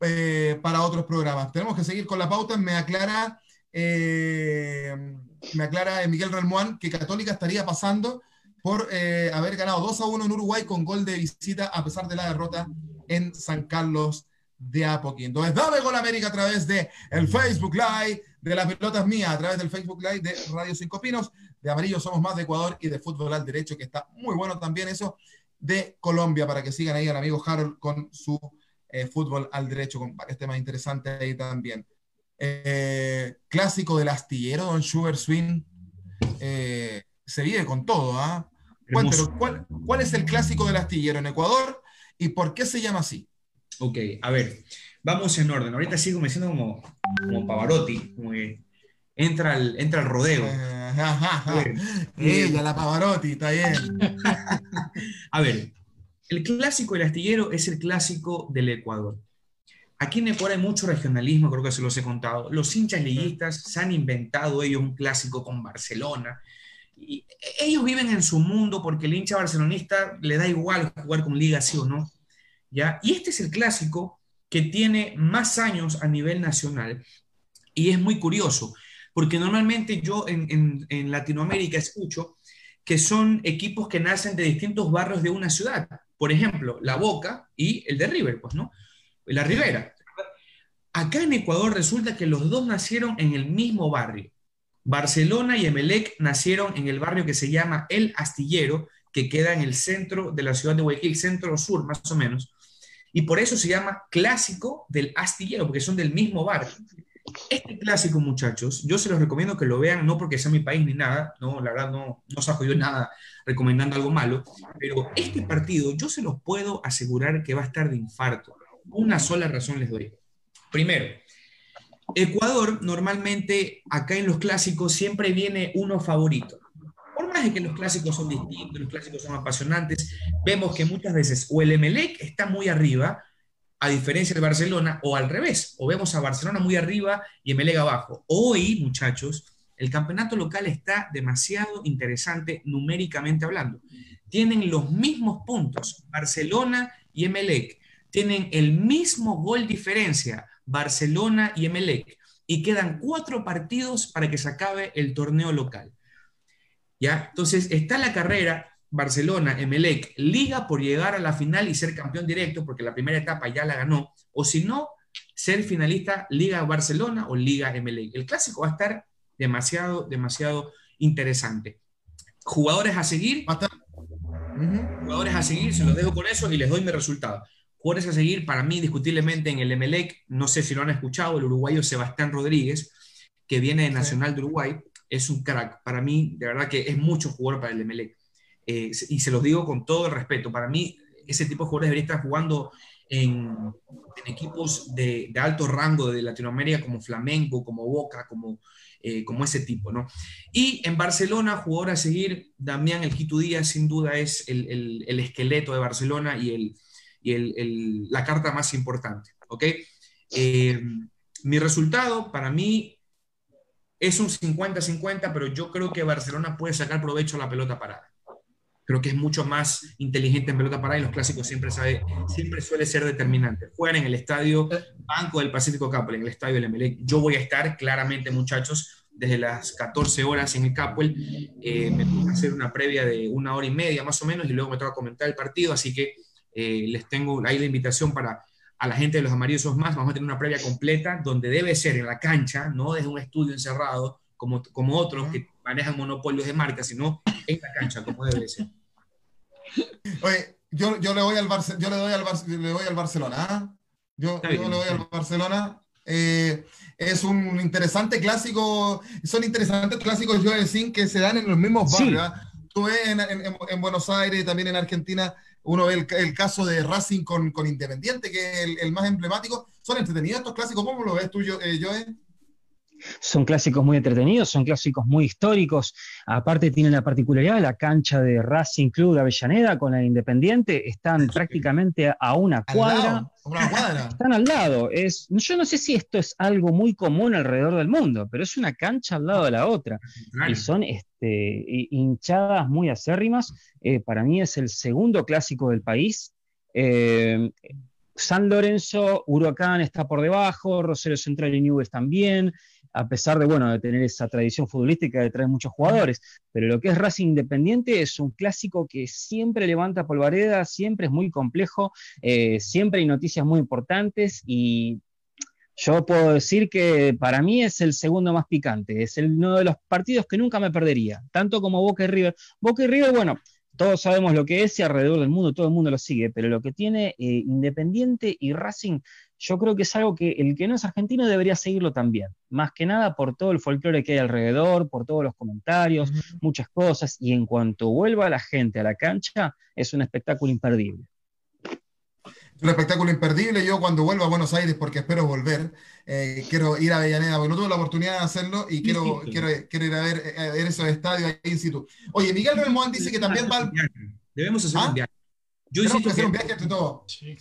eh, para otros programas. Tenemos que seguir con la pauta, me aclara, me aclara Miguel Ralmuán que Católica estaría pasando por haber ganado 2 a 1 en Uruguay con gol de visita a pesar de la derrota en San Carlos de a poquito. Entonces, dame Gol América a través de el Facebook Live, de las pelotas mías, a través del Facebook Live de Radio Cinco Pinos, de Amarillo Somos Más de Ecuador y de Fútbol al Derecho, que está muy bueno también eso, de Colombia, para que sigan ahí al amigo Harold con su eh, Fútbol al Derecho, con varios temas interesantes ahí también. Eh, clásico del astillero, Don Sugar Swing, eh, se vive con todo, ¿ah? ¿cuál, ¿Cuál es el clásico del astillero en Ecuador y por qué se llama así? Ok, a ver, vamos en orden. Ahorita sigo me siento como, como Pavarotti, como que entra al, entra al rodeo. Ella, la Pavarotti, está bien. a ver, el clásico del astillero es el clásico del Ecuador. Aquí en Ecuador hay mucho regionalismo, creo que se los he contado. Los hinchas liguistas se han inventado ellos un clásico con Barcelona. Y ellos viven en su mundo porque el hincha barcelonista le da igual jugar con liga sí o no. Y este es el clásico que tiene más años a nivel nacional y es muy curioso, porque normalmente yo en, Latinoamérica escucho que son equipos que nacen de distintos barrios de una ciudad. Por ejemplo, La Boca y el de River, pues, ¿no? La Ribera. Acá en Ecuador resulta que los dos nacieron en el mismo barrio. Barcelona y Emelec nacieron en el barrio que se llama El Astillero, que queda en el centro de la ciudad de Guayaquil, centro-sur más o menos. Y por eso se llama clásico del astillero, porque son del mismo bar. Este clásico, muchachos, yo se los recomiendo que lo vean, no porque sea mi país ni nada, no, la verdad no, no saco yo nada recomendando algo malo, pero este partido yo se los puedo asegurar que va a estar de infarto. Una sola razón les doy. Primero, Ecuador normalmente acá en los clásicos siempre viene uno favorito. Por más de que los clásicos son distintos, los clásicos son apasionantes, vemos que muchas veces o el Emelec está muy arriba, a diferencia de Barcelona, o al revés, o vemos a Barcelona muy arriba y Emelec abajo. Hoy, muchachos, el campeonato local está demasiado interesante numéricamente hablando. Tienen los mismos puntos, Barcelona y Emelec. Tienen el mismo gol diferencia, Barcelona y Emelec. Y quedan cuatro partidos para que se acabe el torneo local. ¿Ya? Entonces está la carrera Barcelona, Emelec, liga por llegar a la final y ser campeón directo, porque la primera etapa ya la ganó, o si no, ser finalista Liga Barcelona o Liga Emelec. El clásico va a estar demasiado, demasiado interesante. Jugadores a seguir. Jugadores a seguir, se los dejo con eso y les doy mi resultado. Jugadores a seguir, para mí, discutiblemente en el Emelec, no sé si lo han escuchado, el uruguayo Sebastián Rodríguez, que viene de Nacional de Uruguay, es un crack. Para mí, de verdad que es mucho jugador para el Emelec. Eh, y se los digo con todo el respeto. Para mí, ese tipo de jugadores debería estar jugando en, equipos de, alto rango de Latinoamérica como Flamengo, como Boca, como, eh, como ese tipo, ¿no? Y en Barcelona, jugador a seguir, Damián El Quito Díaz, sin duda es el, el esqueleto de Barcelona y el y el, la carta más importante. ¿ok? Eh, mi resultado para mí es un 50-50, pero yo creo que Barcelona puede sacar provecho a la pelota parada. Creo que es mucho más inteligente en pelota parada y los clásicos siempre, sabe, siempre suele ser determinante. Juegan en el estadio Banco del Pacífico Capel, en el estadio del Emelec. Yo voy a estar claramente, muchachos, desde las 14 horas en el Capel. Eh, me voy a hacer una previa de una hora y media más o menos y luego me toca comentar el partido, así que eh, les tengo ahí la invitación para a la gente de los amarillos más, vamos a tener una previa completa donde debe ser en la cancha, no desde un estudio encerrado como, como otros que manejan monopolios de marca, sino en la cancha, como debe ser. Oye, yo, yo le voy al yo le doy al, le voy al Barcelona. ¿ah? Yo, yo le voy al Barcelona. Eh, es un interesante clásico, son interesantes clásicos, yo decir, que se dan en los mismos barrios. ¿ah? Tú ves en, en, en, Buenos Aires y también en Argentina uno ve el, caso de Racing con, Independiente, que es el, más emblemático. ¿Son entretenidos estos clásicos? ¿Cómo lo ves tú, eh, Joe? Son clásicos muy entretenidos, son clásicos muy históricos. Aparte tienen la particularidad de la cancha de Racing Club de Avellaneda con la Independiente, están prácticamente a una cuadra. Están al lado. Es, yo no sé si esto es algo muy común alrededor del mundo, pero es una cancha al lado de la otra. Y son este, hinchadas muy acérrimas. Eh, para mí es el segundo clásico del país. Eh, San Lorenzo, Huracán está por debajo, Rosario Central y Nubes también, a pesar de, bueno, de tener esa tradición futbolística de traer muchos jugadores. Pero lo que es Racing Independiente es un clásico que siempre levanta polvareda, siempre es muy complejo, eh, siempre hay noticias muy importantes y yo puedo decir que para mí es el segundo más picante, es uno de los partidos que nunca me perdería, tanto como Boca y River. Boca y River, bueno, todos sabemos lo que es y alrededor del mundo todo el mundo lo sigue, pero lo que tiene eh, Independiente y Racing, yo creo que es algo que el que no es argentino debería seguirlo también, más que nada por todo el folclore que hay alrededor, por todos los comentarios, muchas cosas, y en cuanto vuelva la gente a la cancha, es un espectáculo imperdible un espectáculo imperdible. Yo cuando vuelva a Buenos Aires, porque espero volver, eh, quiero ir a Avellaneda, porque no tuve la oportunidad de hacerlo y quiero, quiero, quiero, ir a ver, eh, a ver, esos estadios ahí in situ. Oye, Miguel Belmont dice que también va Debemos hacer un ¿Ah? viaje. Yo Tenemos que hacer un viaje entre todos. Sí,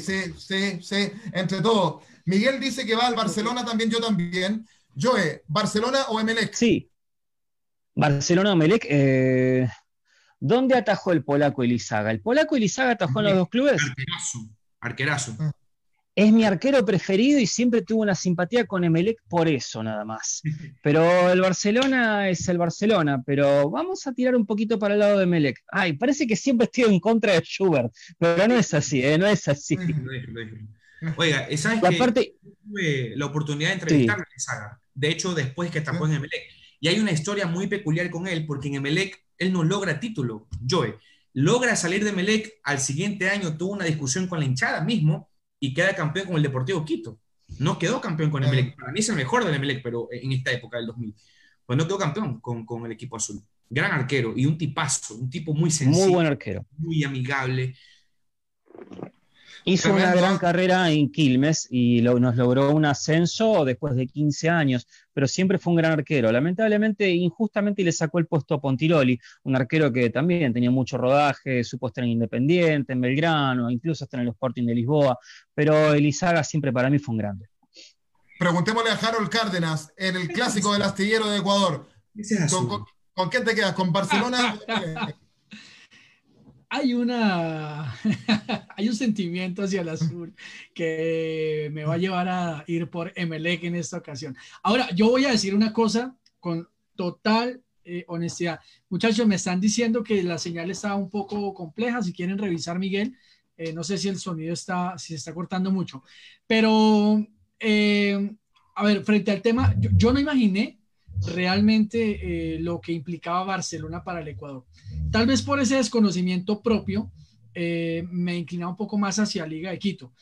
sí, sí, sí, entre todos. Miguel dice que va al Barcelona también, yo también. Joe, ¿Barcelona o Emelec? Sí. Barcelona o Emelec. Eh, ¿Dónde atajó el polaco Elizaga? ¿El polaco Elizaga atajó en los dos clubes? Arquerazo, arquerazo. Ah. Es mi arquero preferido y siempre tuvo una simpatía con Emelec por eso, nada más. Pero el Barcelona es el Barcelona, pero vamos a tirar un poquito para el lado de Emelec. Ay, parece que siempre estoy en contra de Schubert, pero no es así, ¿eh? no es así. Oiga, ¿sabes que tuve la oportunidad de entrevistar a Elizaga? De hecho, después que atajó en Emelec. Y hay una historia muy peculiar con él, porque en Emelec él no logra título, Joe. logra salir de Melec, al siguiente año tuvo una discusión con la hinchada mismo y queda campeón con el Deportivo Quito. No quedó campeón con el Melec. Para mí es el mejor del Melec, pero en esta época del 2000. Pues no quedó campeón con, con el equipo azul. Gran arquero y un tipazo, un tipo muy sencillo. Muy buen arquero. Muy amigable. Hizo una gran carrera en Quilmes y nos logró un ascenso después de 15 años, pero siempre fue un gran arquero. Lamentablemente, injustamente le sacó el puesto a Pontiroli, un arquero que también tenía mucho rodaje, supo estar en Independiente, en Belgrano, incluso hasta en el Sporting de Lisboa, pero Elizaga siempre para mí fue un grande. Preguntémosle a Harold Cárdenas, en el clásico del astillero de Ecuador. ¿Con, con, con qué te quedas? ¿Con Barcelona? hay una hay un sentimiento hacia el azul que me va a llevar a ir por Emelec en esta ocasión. Ahora, yo voy a decir una cosa con total eh, honestidad. Muchachos, me están diciendo que la señal está un poco compleja. Si quieren revisar, Miguel, eh, no sé si el sonido está, si se está cortando mucho, pero eh, a ver, frente al tema, yo, yo no imaginé realmente eh, lo que implicaba Barcelona para el Ecuador. Tal vez por ese desconocimiento propio eh, me inclinaba un poco más hacia Liga de Quito.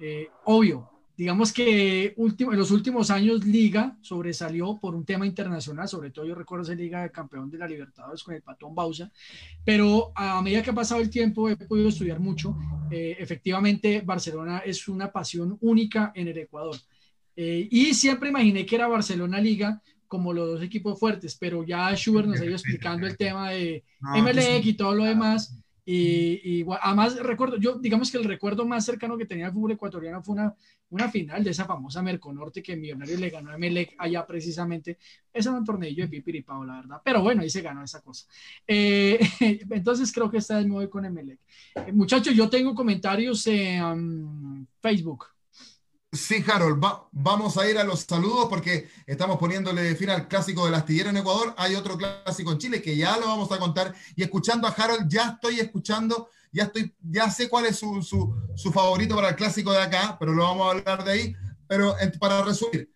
Eh, obvio, digamos que en los últimos años Liga sobresalió por un tema internacional, sobre todo yo recuerdo esa Liga de Campeón de la Libertadores con el Patón Bausa, pero a medida que ha pasado el tiempo he podido estudiar mucho. efectivamente, Barcelona es una pasión única en el Ecuador. y siempre imaginé que era Barcelona Liga como los dos equipos fuertes, pero ya Schubert nos ha ido explicando el tema de MLX y todo lo demás. Y, y, además recuerdo, yo digamos que el recuerdo más cercano que tenía el fútbol ecuatoriano fue una, una final de esa famosa Merconorte que Millonarios le ganó a Melec allá precisamente. Ese era un torneo de pipiripao, la verdad. Pero bueno, ahí se ganó esa cosa. Eh, entonces creo que esta vez me voy con Emelec. Eh, muchachos, yo tengo comentarios en Facebook. Sí, Harold, vamos a ir a los saludos porque estamos poniéndole fin al clásico del astillero en Ecuador. Hay otro clásico en Chile que ya lo vamos a contar. Y escuchando a Harold, ya estoy escuchando, ya estoy, ya sé cuál es su, su, favorito para el clásico de acá, pero lo vamos a hablar de ahí. Pero para resumir,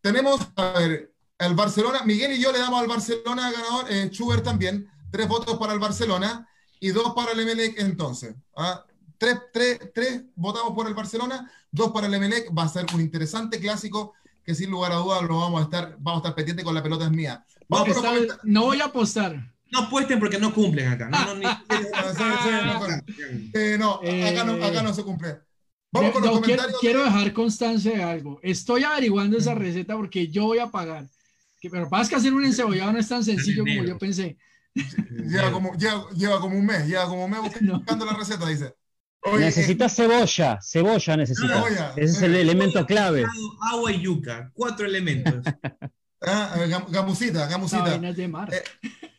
tenemos, a ver, el Barcelona, Miguel y yo le damos al Barcelona ganador, eh, Schubert también, tres votos para el Barcelona y dos para el entonces. ¿ah? Tres, tres, tres votamos por el Barcelona, dos para el Emelec. Va a ser un interesante clásico que sin lugar a dudas lo vamos a estar, vamos a estar pendiente con la pelota es mía. no voy a apostar. No apuesten porque no cumplen acá. No, no, acá, no, se cumple. Vamos con los comentarios. Quiero, dejar constancia de algo. Estoy averiguando esa receta porque yo voy a pagar. pero pasa que hacer un encebollado no es tan sencillo como yo pensé. Lleva como, lleva, como un mes, lleva como un mes buscando la receta, dice. Necesitas cebolla, cebolla necesitas. Ese es el elemento clave. Agua y yuca, cuatro elementos. ah, gamusita, gamusita. Eh,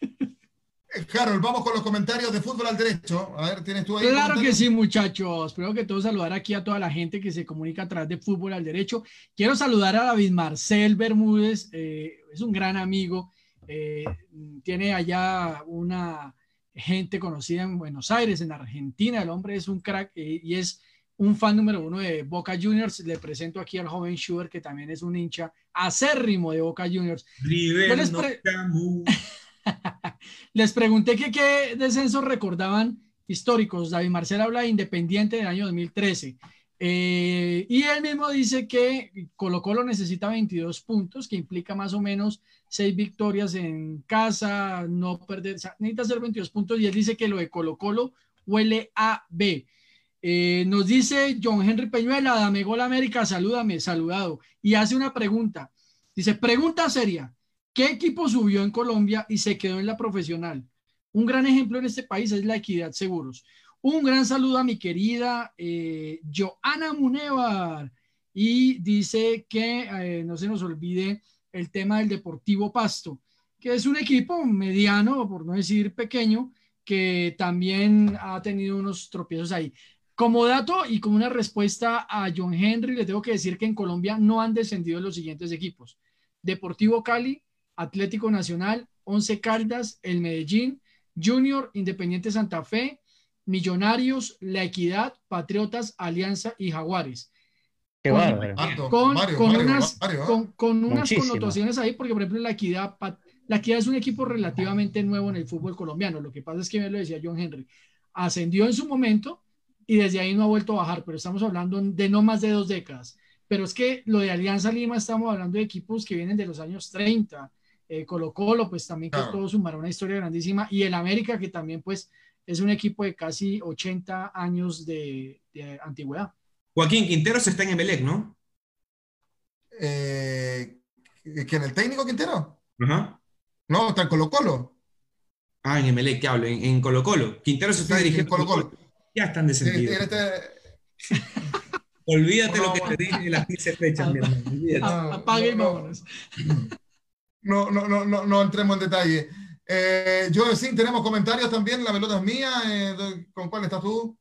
eh, Harold, vamos con los comentarios de fútbol al derecho. A ver, ¿tienes tú ahí? Claro que sí, muchachos. Primero que todo, saludar aquí a toda la gente que se comunica a través de fútbol al derecho. Quiero saludar a David Marcel Bermúdez, eh, es un gran amigo. tiene allá una gente conocida en Buenos Aires, en Argentina. El hombre es un crack eh, y es un fan número uno de Boca Juniors. Le presento aquí al joven Schubert, que también es un hincha acérrimo de Boca Juniors. Les, les, pregunté que qué descensos recordaban históricos. David Marcel habla de Independiente del año 2013. Eh, y él mismo dice que Colo Colo necesita 22 puntos, que implica más o menos 6 victorias en casa, no perder, necesita hacer 22 puntos y él dice que lo de Colo Colo huele a B. Eh, nos dice John Henry Peñuela, dame gol América, salúdame, saludado. Y hace una pregunta. Dice, pregunta seria, ¿qué equipo subió en Colombia y se quedó en la profesional? Un gran ejemplo en este país es la Equidad Seguros. Un gran saludo a mi querida eh, Joana Munevar y dice que eh, no se nos olvide el tema del Deportivo Pasto, que es un equipo mediano, por no decir pequeño, que también ha tenido unos tropiezos ahí. Como dato y como una respuesta a John Henry, le tengo que decir que en Colombia no han descendido los siguientes equipos. Deportivo Cali, Atlético Nacional, Once Caldas, el Medellín, Junior, Independiente Santa Fe, Millonarios, La Equidad, Patriotas, Alianza y Jaguares. con, unas, con, unas connotaciones ahí, porque por ejemplo La Equidad, La Equidad es un equipo relativamente nuevo en el fútbol colombiano. Lo que pasa es que me lo decía John Henry, ascendió en su momento y desde ahí no ha vuelto a bajar, pero estamos hablando de no más de dos décadas. Pero es que lo de Alianza Lima estamos hablando de equipos que vienen de los años 30, eh, Colo Colo, pues también que Claro. todo sumará una historia grandísima, y el América, que también pues es un equipo de casi 80 años de, de antigüedad. Joaquín Quinteros está en Emelec, ¿no? Eh, ¿Quién? ¿El técnico Quintero? Ajá. No, está en Colo Colo. Ah, en Emelec, que hablo, en, en Colo Colo. Quinteros se está Sí, en dirigiendo. Colo Colo. Ya están descendidos. Este- Olvídate No, lo que bueno. te dije de las 15 fechas, mi hermano. Olvídate. Apague y no, no. vámonos. No, no, no, no, no entremos en detalle. Eh, yo sí, tenemos comentarios también. La pelota es mía. eh, ¿Con cuál estás tú?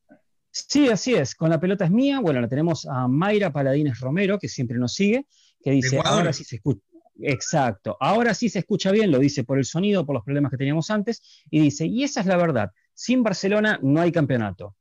Sí, así es. Con la pelota es mía. Bueno, la tenemos a Mayra Paladines Romero, que siempre nos sigue, que dice, Ecuador. ahora sí se escucha. Exacto, ahora sí se escucha bien, lo dice por el sonido, por los problemas que teníamos antes, y dice, y esa es la verdad, sin Barcelona no hay campeonato.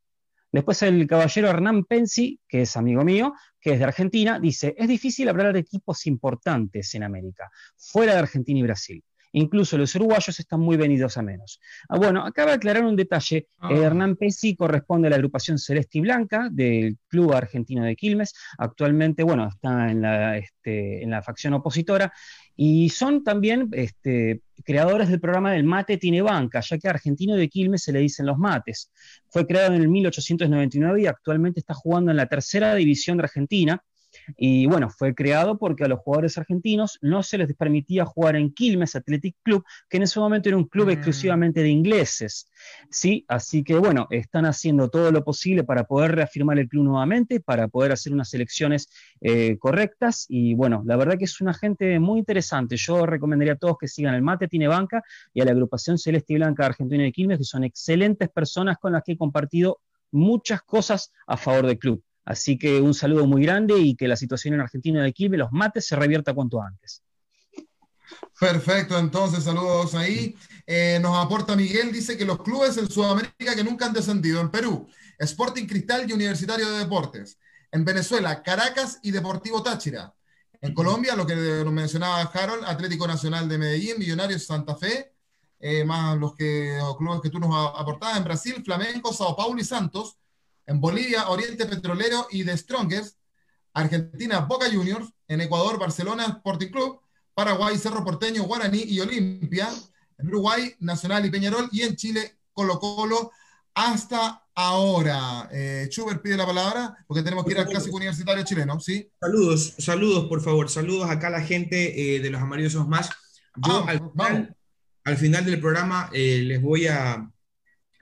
Después el caballero Hernán Pensi, que es amigo mío, que es de Argentina, dice, es difícil hablar de equipos importantes en América, fuera de Argentina y Brasil. Incluso los uruguayos están muy venidos a menos. Ah, bueno, acaba de aclarar un detalle. Ah. Eh, Hernán Pensi corresponde a la agrupación Celeste y Blanca del Club Argentino de Quilmes. Actualmente, bueno, está en la, este, en la facción opositora. Y son también este, creadores del programa del mate tiene banca, ya que a Argentino de Quilmes se le dicen los mates. Fue creado en el 1899 y actualmente está jugando en la tercera división de Argentina. Y bueno, fue creado porque a los jugadores argentinos no se les permitía jugar en Quilmes Athletic Club, que en ese momento era un club Mm. exclusivamente de ingleses. Sí, así que bueno, están haciendo todo lo posible para poder reafirmar el club nuevamente, para poder hacer unas elecciones eh, correctas. Y bueno, la verdad que es una gente muy interesante. Yo recomendaría a todos que sigan el Mate Tiene Banca y a la agrupación Celeste y Blanca Argentina de Quilmes, que son excelentes personas con las que he compartido muchas cosas a favor del club. Así que un saludo muy grande y que la situación en Argentina de Quilmes, los mates, se revierta cuanto antes. Perfecto, entonces saludos ahí. Eh, nos aporta Miguel, dice que los clubes en Sudamérica que nunca han descendido. En Perú, Sporting Cristal y Universitario de Deportes. En Venezuela, Caracas y Deportivo Táchira. En Colombia, lo que nos mencionaba Harold, Atlético Nacional de Medellín, Millonarios Santa Fe, eh, más los, que, los clubes que tú nos aportabas. En Brasil, Flamengo, Sao Paulo y Santos. En Bolivia, Oriente Petrolero y The Strongest. Argentina, Boca Juniors. En Ecuador, Barcelona Sporting Club. Paraguay, Cerro Porteño, Guaraní y Olimpia. En Uruguay, Nacional y Peñarol. Y en Chile, Colo Colo. Hasta ahora. Eh, Schubert pide la palabra porque tenemos que ir al clásico universitario chileno, ¿sí? Saludos, saludos, por favor. Saludos acá a la gente eh, de los amarillos más. Yo al, vamos. final, al final del programa eh, les, voy a,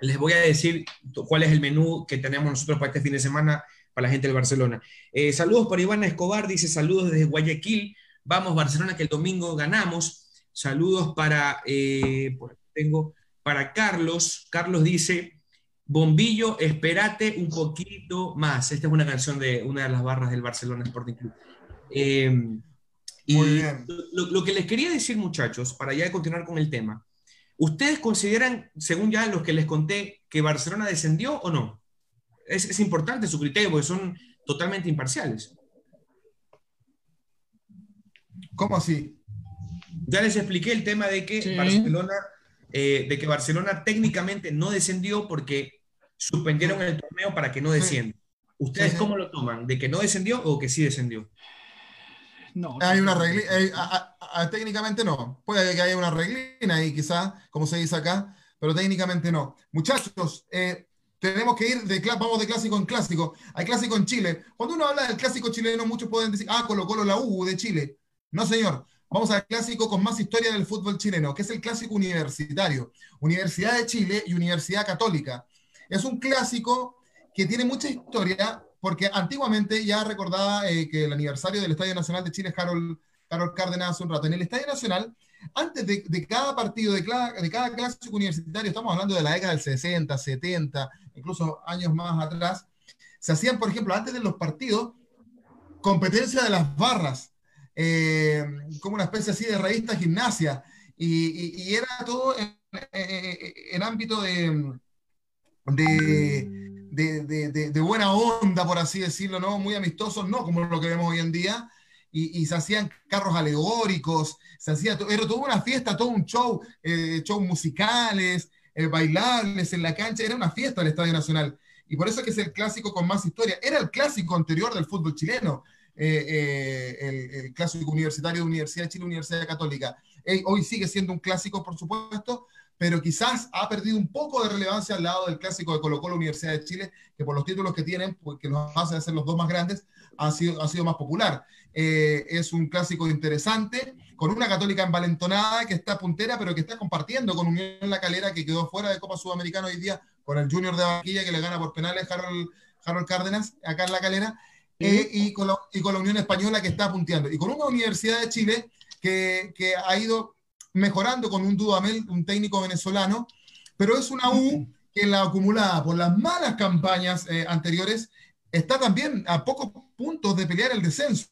les voy a decir cuál es el menú que tenemos nosotros para este fin de semana para la gente del Barcelona. Eh, saludos para Ivana Escobar, dice saludos desde Guayaquil. Vamos, Barcelona, que el domingo ganamos. Saludos para, eh, tengo, para Carlos. Carlos dice, Bombillo, espérate un poquito más. Esta es una canción de una de las barras del Barcelona Sporting Club. Eh, y Muy bien. Lo, lo que les quería decir, muchachos, para ya continuar con el tema, ¿ustedes consideran, según ya los que les conté, que Barcelona descendió o no? Es, es importante su criterio porque son totalmente imparciales. ¿Cómo así? Ya les expliqué el tema de que Sí. Barcelona, eh, de que Barcelona técnicamente no descendió porque suspendieron el torneo para que no Sí. descienda. ¿Ustedes Sí, sí. cómo lo toman? ¿De que no descendió o que sí descendió? No, Hay una reglina, eh, a- a- a- técnicamente no. Puede que haya una reglina ahí, quizá, como se dice acá, pero técnicamente no. Muchachos, eh, tenemos que ir de vamos de clásico en clásico. Hay clásico en Chile. Cuando uno habla del clásico chileno, muchos pueden decir, ah, Colo Colo la U de Chile. No, señor. Vamos al clásico con más historia del fútbol chileno, que es el clásico universitario. Universidad de Chile y Universidad Católica. Es un clásico que tiene mucha historia, porque antiguamente ya recordaba eh, que el aniversario del Estadio Nacional de Chile, Harold, Harold Cárdenas hace un rato, en el Estadio Nacional, antes de, de cada partido, de de cada clásico universitario, estamos hablando de la década del 60, 70, incluso años más atrás, se hacían, por ejemplo, antes de los partidos, competencia de las barras, eh, como una especie así de revista gimnasia, y, y- y era todo en, en- en ámbito de, de, de- de- de buena onda, por así decirlo, ¿no? Muy amistosos, no como lo que vemos hoy en día. Y, se hacían carros alegóricos, se hacía, era toda una fiesta, todo un show, eh, shows musicales, eh, bailables en la cancha, era una fiesta el Estadio Nacional. Y por eso es que es el clásico con más historia. Era el clásico anterior del fútbol chileno, eh, el, clásico universitario de Universidad de Chile, Universidad Católica. hoy sigue siendo un clásico, por supuesto, pero quizás ha perdido un poco de relevancia al lado del clásico de Colo Colo Universidad de Chile, que por los títulos que tienen, pues, que los hace ser los dos más grandes, ha sido, ha sido más popular. Eh, es un clásico interesante, con una católica envalentonada que está puntera, pero que está compartiendo con Unión La Calera, que quedó fuera de Copa Sudamericana hoy día, con el Junior de Barquilla, que le gana por penales Harold, Harold Cárdenas, acá en La Calera, eh, y, con la, y, con la, Unión Española que está punteando. Y con una Universidad de Chile que, que ha ido mejorando con un Dudamel, un técnico venezolano, pero es una U que en la acumulada por las malas campañas eh, anteriores está también a pocos puntos de pelear el descenso.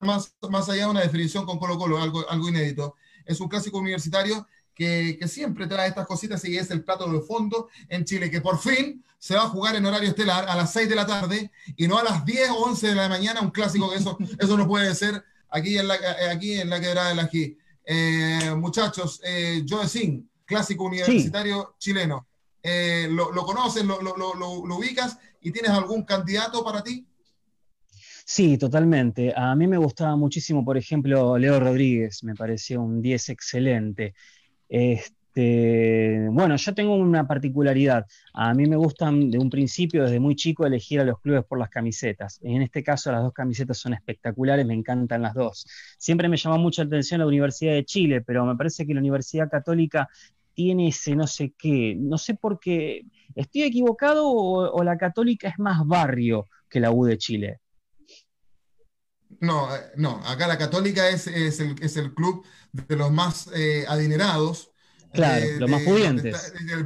Más, más allá de una definición con Colo Colo, algo, algo inédito. Es un clásico universitario que, que, siempre trae estas cositas y es el plato de fondo en Chile, que por fin se va a jugar en horario estelar a las 6 de la tarde y no a las 10 o 11 de la mañana, un clásico que eso, eso no puede ser aquí en la, aquí en la quebrada de la G. Eh, muchachos, eh, Joe Sin, clásico universitario chileno. Eh, ¿lo, ¿lo, conoces, lo, lo, lo, ubicas y tienes algún candidato para ti? Sí, totalmente. A mí me gustaba muchísimo, por ejemplo, Leo Rodríguez, me pareció un 10 excelente. Este, bueno, yo tengo una particularidad. A mí me gustan de un principio, desde muy chico, elegir a los clubes por las camisetas. En este caso, las dos camisetas son espectaculares, me encantan las dos. Siempre me llamó mucha atención la Universidad de Chile, pero me parece que la Universidad Católica tiene ese no sé qué. No sé por qué. ¿Estoy equivocado o, la Católica es más barrio que la U de Chile? No, eh, no, acá la Católica es, el, club de los más eh, adinerados Claro, los más pudientes. el,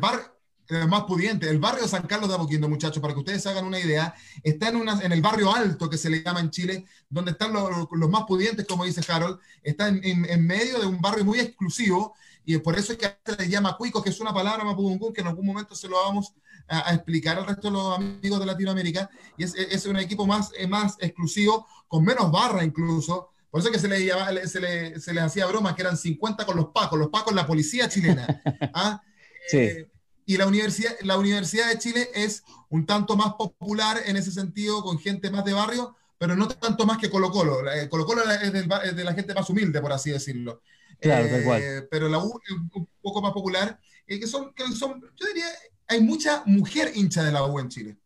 más pudiente. El barrio San Carlos de Apoquindo, muchachos, para que ustedes hagan una idea, está en, una, en el barrio alto que se le llama en Chile, donde están los, los más pudientes, como dice Harold. Está en, en, medio de un barrio muy exclusivo y por eso es que se le llama cuico, que es una palabra mapudungún que en algún momento se lo vamos a, explicar al resto de los amigos de Latinoamérica. Y es, es un equipo más, más exclusivo, con menos barra incluso por eso que se les, se, le, se les hacía broma que eran 50 con los pacos, los pacos, la policía chilena. ¿ah? Sí. Eh, y la universidad, la Universidad de Chile es un tanto más popular en ese sentido, con gente más de barrio, pero no tanto más que Colo Colo. Eh, Colo Colo es, de la gente más humilde, por así decirlo. Claro, eh, Pero la U es un poco más popular. que son, que son, yo diría, hay mucha mujer hincha de la U en Chile.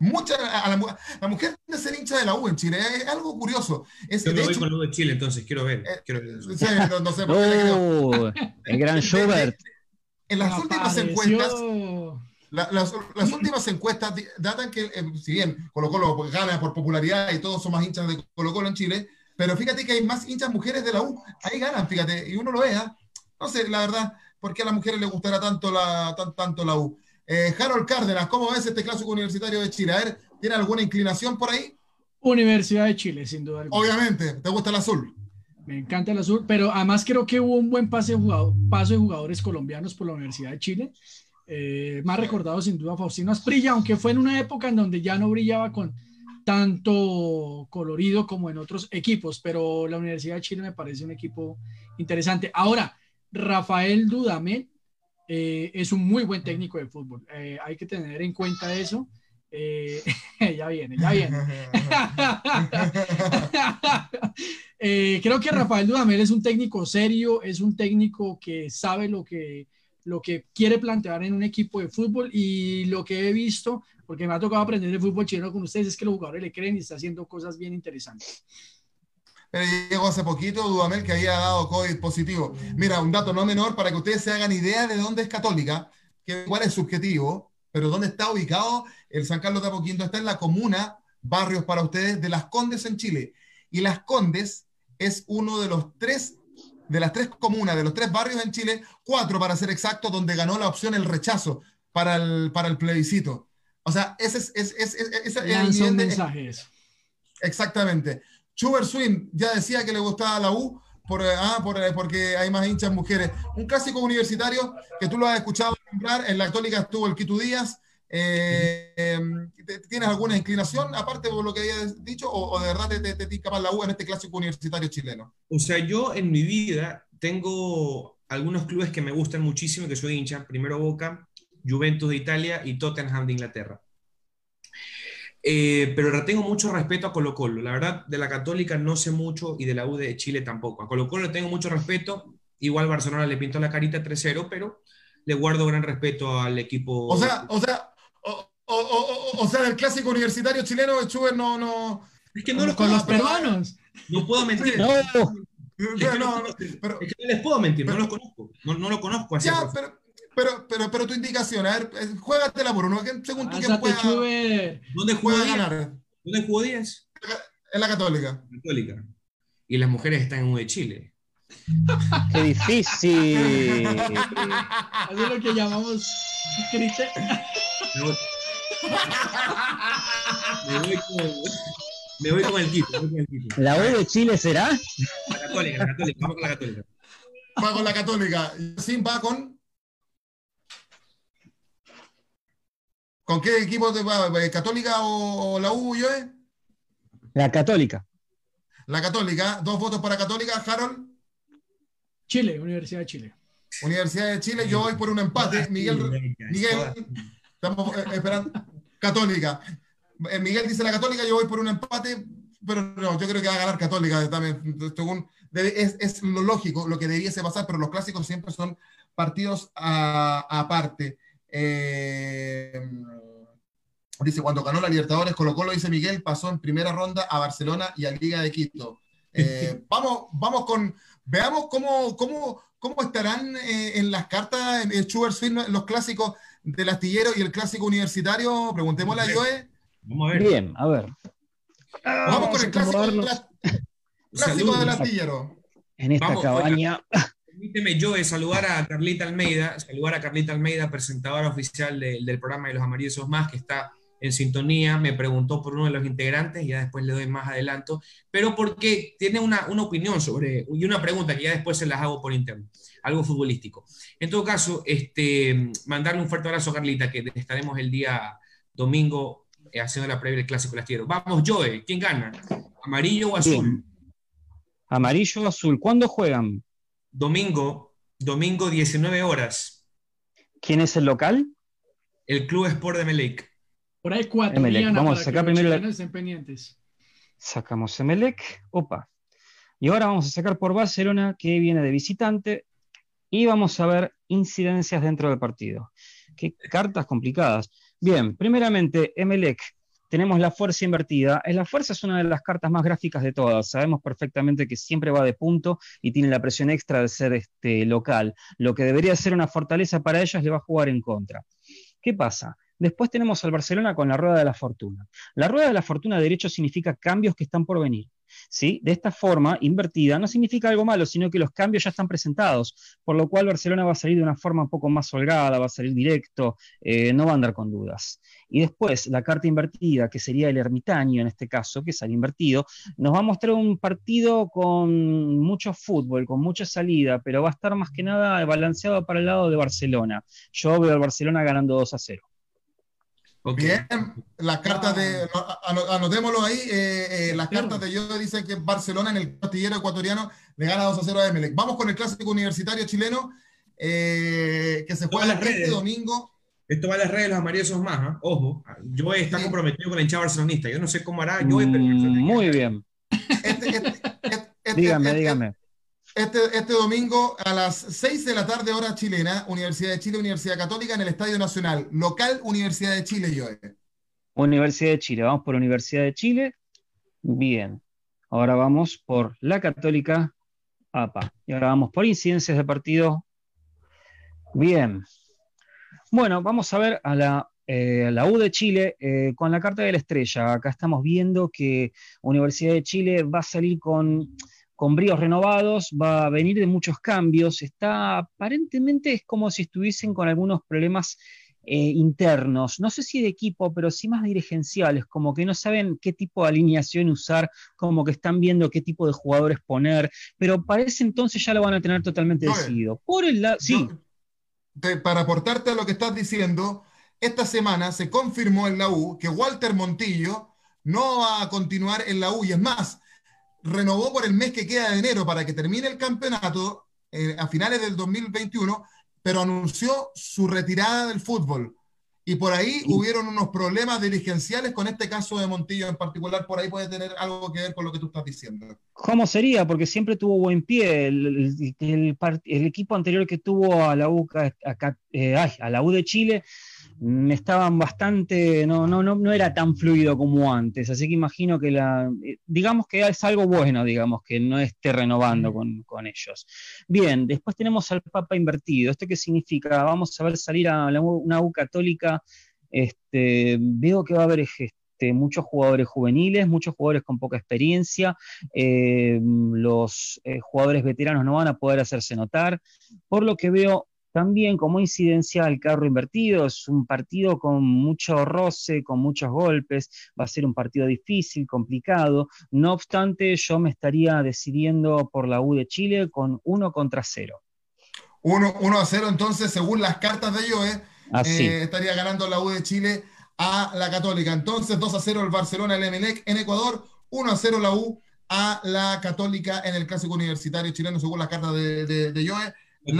Mucha, a la, la, mujer de ser hincha de la U en Chile, es algo curioso. Es, Yo me voy con la U de Chile, entonces quiero ver. Eh, quiero ver. Sí, no, no, sé por qué oh, El gran Schubert. En las últimas encuestas, la, las, las, últimas encuestas datan que, eh, si bien Colo Colo gana por popularidad y todos son más hinchas de Colo Colo en Chile, pero fíjate que hay más hinchas mujeres de la U. Ahí ganan, fíjate, y uno lo vea. No sé, la verdad, por qué a las mujeres les gustará tanto la, tan, tanto la U. Eh, Harold Cárdenas, ¿cómo ves este clásico universitario de Chile? A ver, ¿tiene alguna inclinación por ahí? Universidad de Chile, sin duda. Obviamente, ¿te gusta el azul? Me encanta el azul, pero además creo que hubo un buen pase paso de jugadores colombianos por la Universidad de Chile. Eh, más recordado sin duda Faustino Asprilla, aunque fue en una época en donde ya no brillaba con tanto colorido como en otros equipos, pero la Universidad de Chile me parece un equipo interesante. Ahora, Rafael Dudamel eh, es un muy buen técnico de fútbol. Eh, hay que tener en cuenta eso. Eh, ya viene, ya viene. creo que Rafael Dudamel es un técnico serio, es un técnico que sabe lo que, lo que quiere plantear en un equipo de fútbol y lo que he visto, porque me ha tocado aprender de fútbol chileno con ustedes, es que los jugadores le creen y está haciendo cosas bien interesantes llegó hace poquito Dudamel que había dado COVID positivo. Mira, un dato no menor para que ustedes se hagan idea de dónde es Católica, que igual es subjetivo, pero dónde está ubicado el San Carlos de Apoquindo. Está en la comuna, barrios para ustedes, de Las Condes en Chile. Y Las Condes es uno de los tres, de las tres comunas, de los tres barrios en Chile, cuatro para ser exacto, donde ganó la opción el rechazo para el, para el plebiscito. O sea, ese es, es, es, es, el mensajes. Exactamente. Schubert Swing ya decía que le gustaba la U por, ah, por, eh, porque hay más hinchas mujeres. Un clásico universitario que tú lo has escuchado nombrar, en la Católica estuvo el Quito Díaz, Eh, ¿Tienes alguna inclinación, aparte de lo que habías dicho, o, de verdad te, te, te la U en este clásico universitario chileno? O sea, yo en mi vida tengo algunos clubes que me gustan muchísimo, que soy hincha. Primero Boca, Juventus de Italia y Tottenham de Inglaterra. Eh, pero tengo mucho respeto a Colo Colo. La verdad, de la Católica no sé mucho y de la U de Chile tampoco. A Colo Colo tengo mucho respeto. Igual Barcelona le pintó la carita 3-0, pero le guardo gran respeto al equipo. O sea, o sea, o, sea, del clásico universitario chileno, Schubert no, no. Es que no los con los peruanos. No puedo mentir. No. no, no, pero, es que no les puedo mentir, no los conozco. No, no lo conozco así. Ya, pero, pero, pero, pero tu indicación, a ver, eh, juégatela por uno, según tú quién pueda, ¿Dónde juega ganar? ¿Dónde jugó Díaz? En la Católica. Católica. Y las mujeres están en U de Chile. Qué difícil. Eso es lo que llamamos Me voy con, me voy con el equipo. ¿La U de Chile será? La Católica, la Católica. Vamos con la Católica. Va con la Católica. Sim va con. ¿Con qué equipo te va? ¿Católica o, la U, yo? La Católica. La Católica. Dos votos para Católica. Harold. Chile, Universidad de Chile. Universidad de Chile, yo voy por un empate. Miguel, Miguel, estamos eh, esperando. Católica. Eh, Miguel dice la Católica, yo voy por un empate, pero no, yo creo que va a ganar Católica también. Según, es, es, lo lógico, lo que debiese pasar, pero los clásicos siempre son partidos aparte. Eh, dice, cuando ganó la Libertadores, Colo Colo, dice Miguel, pasó en primera ronda a Barcelona y a Liga de Quito. vamos, vamos con, veamos cómo, cómo, cómo estarán en las cartas, en Schubert los clásicos del astillero y el clásico universitario? Preguntémosle a Joe. Vamos a ver. Bien, a ver. Vamos con el clásico, clásico del astillero. En esta cabaña. Permíteme, Joe, saludar a Carlita Almeida, saludar a Carlita Almeida, presentadora oficial del programa de los Amarillos Más, que está en sintonía, me preguntó por uno de los integrantes, ya después le doy más adelanto, pero porque tiene una, una opinión sobre, y una pregunta que ya después se las hago por interno algo futbolístico. En todo caso, este, mandarle un fuerte abrazo a Carlita, que estaremos el día domingo eh, haciendo la previa del Clásico Lastillero. Vamos, Joe, ¿quién gana? ¿Amarillo o azul? Amarillo o azul. ¿Cuándo juegan? Domingo, domingo 19 horas. ¿Quién es el local? El Club Sport de Melec. Por ahí cuatro. Vamos a sacar primero la... Sacamos Emelec. Opa. Y ahora vamos a sacar por Barcelona, que viene de visitante. Y vamos a ver incidencias dentro del partido. Qué cartas complicadas. Bien, primeramente, Emelec. Tenemos la fuerza invertida. La fuerza es una de las cartas más gráficas de todas. Sabemos perfectamente que siempre va de punto y tiene la presión extra de ser este, local. Lo que debería ser una fortaleza para ellos le va a jugar en contra. ¿Qué pasa? Después tenemos al Barcelona con la rueda de la fortuna. La rueda de la fortuna de derecho significa cambios que están por venir. ¿Sí? De esta forma, invertida, no significa algo malo, sino que los cambios ya están presentados, por lo cual Barcelona va a salir de una forma un poco más holgada, va a salir directo, eh, no va a andar con dudas. Y después, la carta invertida, que sería el ermitaño en este caso, que sale invertido, nos va a mostrar un partido con mucho fútbol, con mucha salida, pero va a estar más que nada balanceado para el lado de Barcelona. Yo veo al Barcelona ganando 2 a 0. Bien, las cartas de, anotémoslo ahí, eh, eh, las cartas de yo dicen que Barcelona en el castillero ecuatoriano le gana 2 a 0 a Emelec. Vamos con el clásico universitario chileno eh, que se juega este domingo. Esto va a las redes de los amarillos más, ¿ah? ojo, yo está comprometido con la hinchada barcelonista, yo no sé cómo hará, yo mm, Muy bien. Este, este, este, dígame, dígame. Este, este, domingo a las 6 de la tarde, hora chilena, Universidad de Chile, Universidad Católica en el Estadio Nacional. Local, Universidad de Chile, Joe. Universidad de Chile, vamos por Universidad de Chile. Bien. Ahora vamos por la Católica APA. Y ahora vamos por incidencias de partido. Bien. Bueno, vamos a ver a la, eh, la U de Chile eh, con la carta de la estrella. Acá estamos viendo que Universidad de Chile va a salir con con bríos renovados, va a venir de muchos cambios, está aparentemente es como si estuviesen con algunos problemas eh, internos, no sé si de equipo, pero sí más dirigenciales, como que no saben qué tipo de alineación usar, como que están viendo qué tipo de jugadores poner, pero para ese entonces ya lo van a tener totalmente decidido. Por el lado, sí. para aportarte a lo que estás diciendo, esta semana se confirmó en la U que Walter Montillo no va a continuar en la U y es más, renovó por el mes que queda de enero para que termine el campeonato eh, a finales del 2021, pero anunció su retirada del fútbol. Y por ahí hubieron unos problemas dirigenciales con este caso de Montillo en particular. Por ahí puede tener algo que ver con lo que tú estás diciendo. ¿Cómo sería? Porque siempre tuvo buen pie. El, equipo anterior que tuvo a la U, eh, a la U de Chile estaban bastante, no, no, no, no era tan fluido como antes, así que imagino que la, eh, digamos que es algo bueno, digamos, que no esté renovando con, con ellos. Bien, después tenemos al Papa invertido, ¿esto qué significa? Vamos a ver salir a una U católica, este, veo que va a haber este, muchos jugadores juveniles, muchos jugadores con poca experiencia, eh, los eh, jugadores veteranos no van a poder hacerse notar, por lo que veo también como incidencia al carro invertido, es un partido con mucho roce, con muchos golpes, va a ser un partido difícil, complicado. No obstante, yo me estaría decidiendo por la U de Chile con 1 contra 0. 1 a 0, entonces, según las cartas de Joe, eh, estaría ganando la U de Chile a la Católica. Entonces, 2 a 0 el Barcelona, el Emelec en Ecuador, 1 a 0 la U a la Católica en el Clásico Universitario chileno, según las cartas de, de, de Joe. Eh,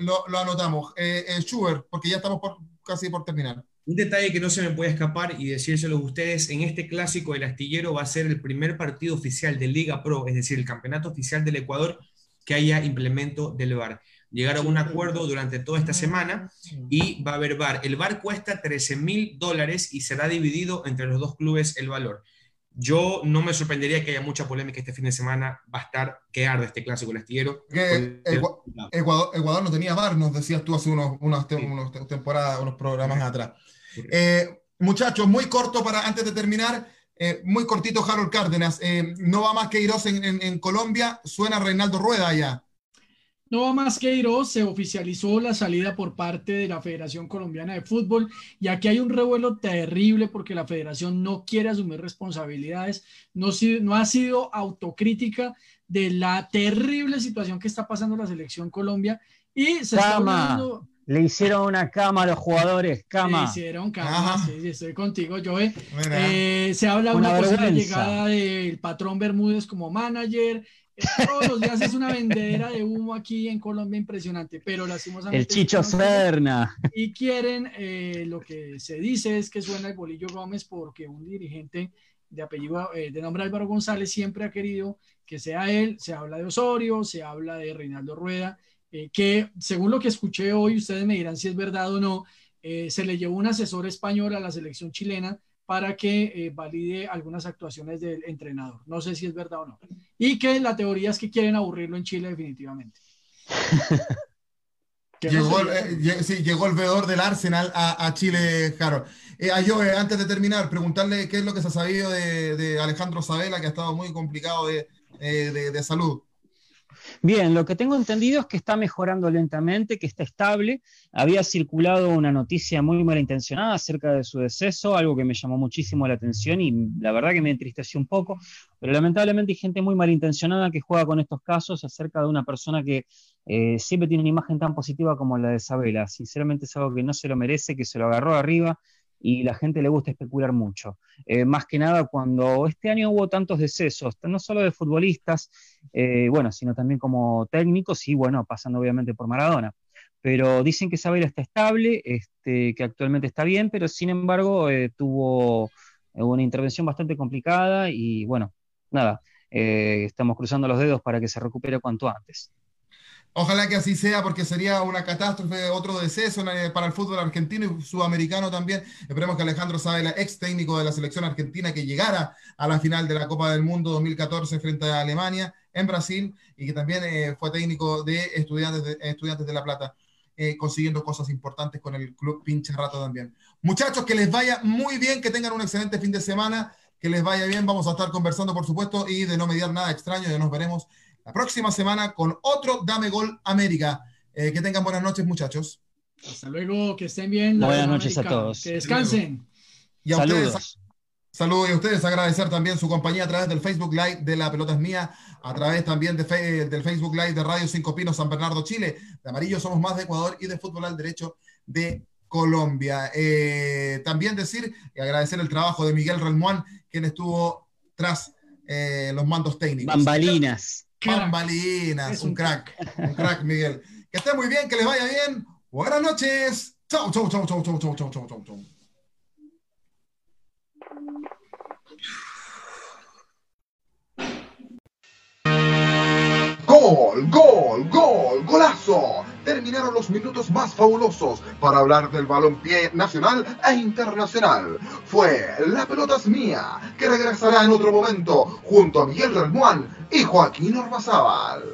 lo, anotamos. Eh, eh, Schubert, porque ya estamos casi por terminar. Un detalle que no se me puede escapar y decírselo a ustedes, en este clásico el astillero va a ser el primer partido oficial de Liga Pro, es decir, el campeonato oficial del Ecuador que haya implemento del VAR. Llegaron a un acuerdo durante toda esta semana y va a haber VAR. El VAR cuesta 13 mil dólares y será dividido entre los dos clubes el valor. Yo no me sorprendería que haya mucha polémica este fin de semana. Va a estar que arde este clásico el astillero. Ecuador, no tenía bar, nos decías tú hace unos, unas, temporadas, unos programas atrás. Eh, muchachos, muy corto para antes de terminar. Eh, muy cortito, Harold Cárdenas. Eh, no va más que Iros en, en, Colombia. Suena Reinaldo Rueda allá. No va más que Iros, se oficializó la salida por parte de la Federación Colombiana de Fútbol y aquí hay un revuelo terrible porque la federación no quiere asumir responsabilidades, no, no ha sido autocrítica de la terrible situación que está pasando la selección Colombia y se está hablando... Le hicieron una cama a los jugadores, cama. Le hicieron cama, sí, estoy contigo, Joe. Eh, se habla una, una posible llegada del patrón Bermúdez como manager, todos los días es una vendedera de humo aquí en Colombia impresionante, pero lastimosamente. El Chicho Serna. Y quieren, eh, lo que se dice es que suena el Bolillo Gómez porque un dirigente de apellido, eh, de nombre Álvaro González, siempre ha querido que sea él. Se habla de Osorio, se habla de Reinaldo Rueda, eh, que según lo que escuché hoy, ustedes me dirán si es verdad o no, se le llevó un asesor español a la selección chilena para que valide algunas actuaciones del entrenador. No sé si es verdad o no. Y que la teoría es que quieren aburrirlo en Chile definitivamente. llegó, eh, sí, llegó el veedor del Arsenal a, Chile, Harold. Eh, a yo, antes de terminar, preguntarle qué es lo que se ha sabido de, Alejandro Sabela, que ha estado muy complicado de, de salud. Bien, lo que tengo entendido es que está mejorando lentamente, que está estable. Había circulado una noticia muy malintencionada acerca de su deceso, algo que me llamó muchísimo la atención y la verdad que me entristeció un poco, pero lamentablemente hay gente muy malintencionada que juega con estos casos acerca de una persona que eh, siempre tiene una imagen tan positiva como la de Isabela. Sinceramente es algo que no se lo merece, que se lo agarró arriba y la gente le gusta especular mucho. Eh, más que nada cuando este año hubo tantos decesos, no solo de futbolistas, eh, bueno, sino también como técnicos y bueno, pasando obviamente por Maradona. Pero dicen que Isabela está estable, este, que actualmente está bien, pero sin embargo eh, tuvo una intervención bastante complicada y bueno, nada, estamos cruzando los dedos para que se recupere cuanto antes. Ojalá que así sea, porque sería una catástrofe, otro deceso para el fútbol argentino y sudamericano también. Esperemos que Alejandro Sabela, ex técnico de la selección argentina, que llegara a la final de la Copa del Mundo 2014 frente a Alemania en Brasil y que también eh, fue técnico de Estudiantes de, estudiantes de La Plata, eh, consiguiendo cosas importantes con el club pinche rato también. Muchachos, que les vaya muy bien, que tengan un excelente fin de semana, que les vaya bien. Vamos a estar conversando, por supuesto, y de no mediar nada extraño, ya nos veremos la próxima semana con otro Dame Gol América. Eh, que tengan buenas noches, muchachos. Hasta luego, que estén bien. Buenas noches a todos. Que descansen. Y a ustedes, saludos y a ustedes agradecer también su compañía a través del Facebook Live de La Pelota es Mía, a través también de del Facebook Live de Radio Cinco Pinos San Bernardo, Chile. De Amarillo somos más de Ecuador y de Fútbol al Derecho de Colombia. Eh, también decir y agradecer el trabajo de Miguel Relmuán, quien estuvo tras eh, los mandos técnicos. Bambalinas. Un un crack, un crack, Miguel. Que esté muy bien, que les vaya bien. Buenas noches. Chau, chau, chau, chau, chau, chau, chau, chau, chau, chau. Gol, gol, gol, golazo. Terminaron los minutos más fabulosos para hablar del balompié nacional e internacional. Fue La pelota es mía, que regresará en otro momento junto a Miguel Relmuán y Joaquín Ormazábal.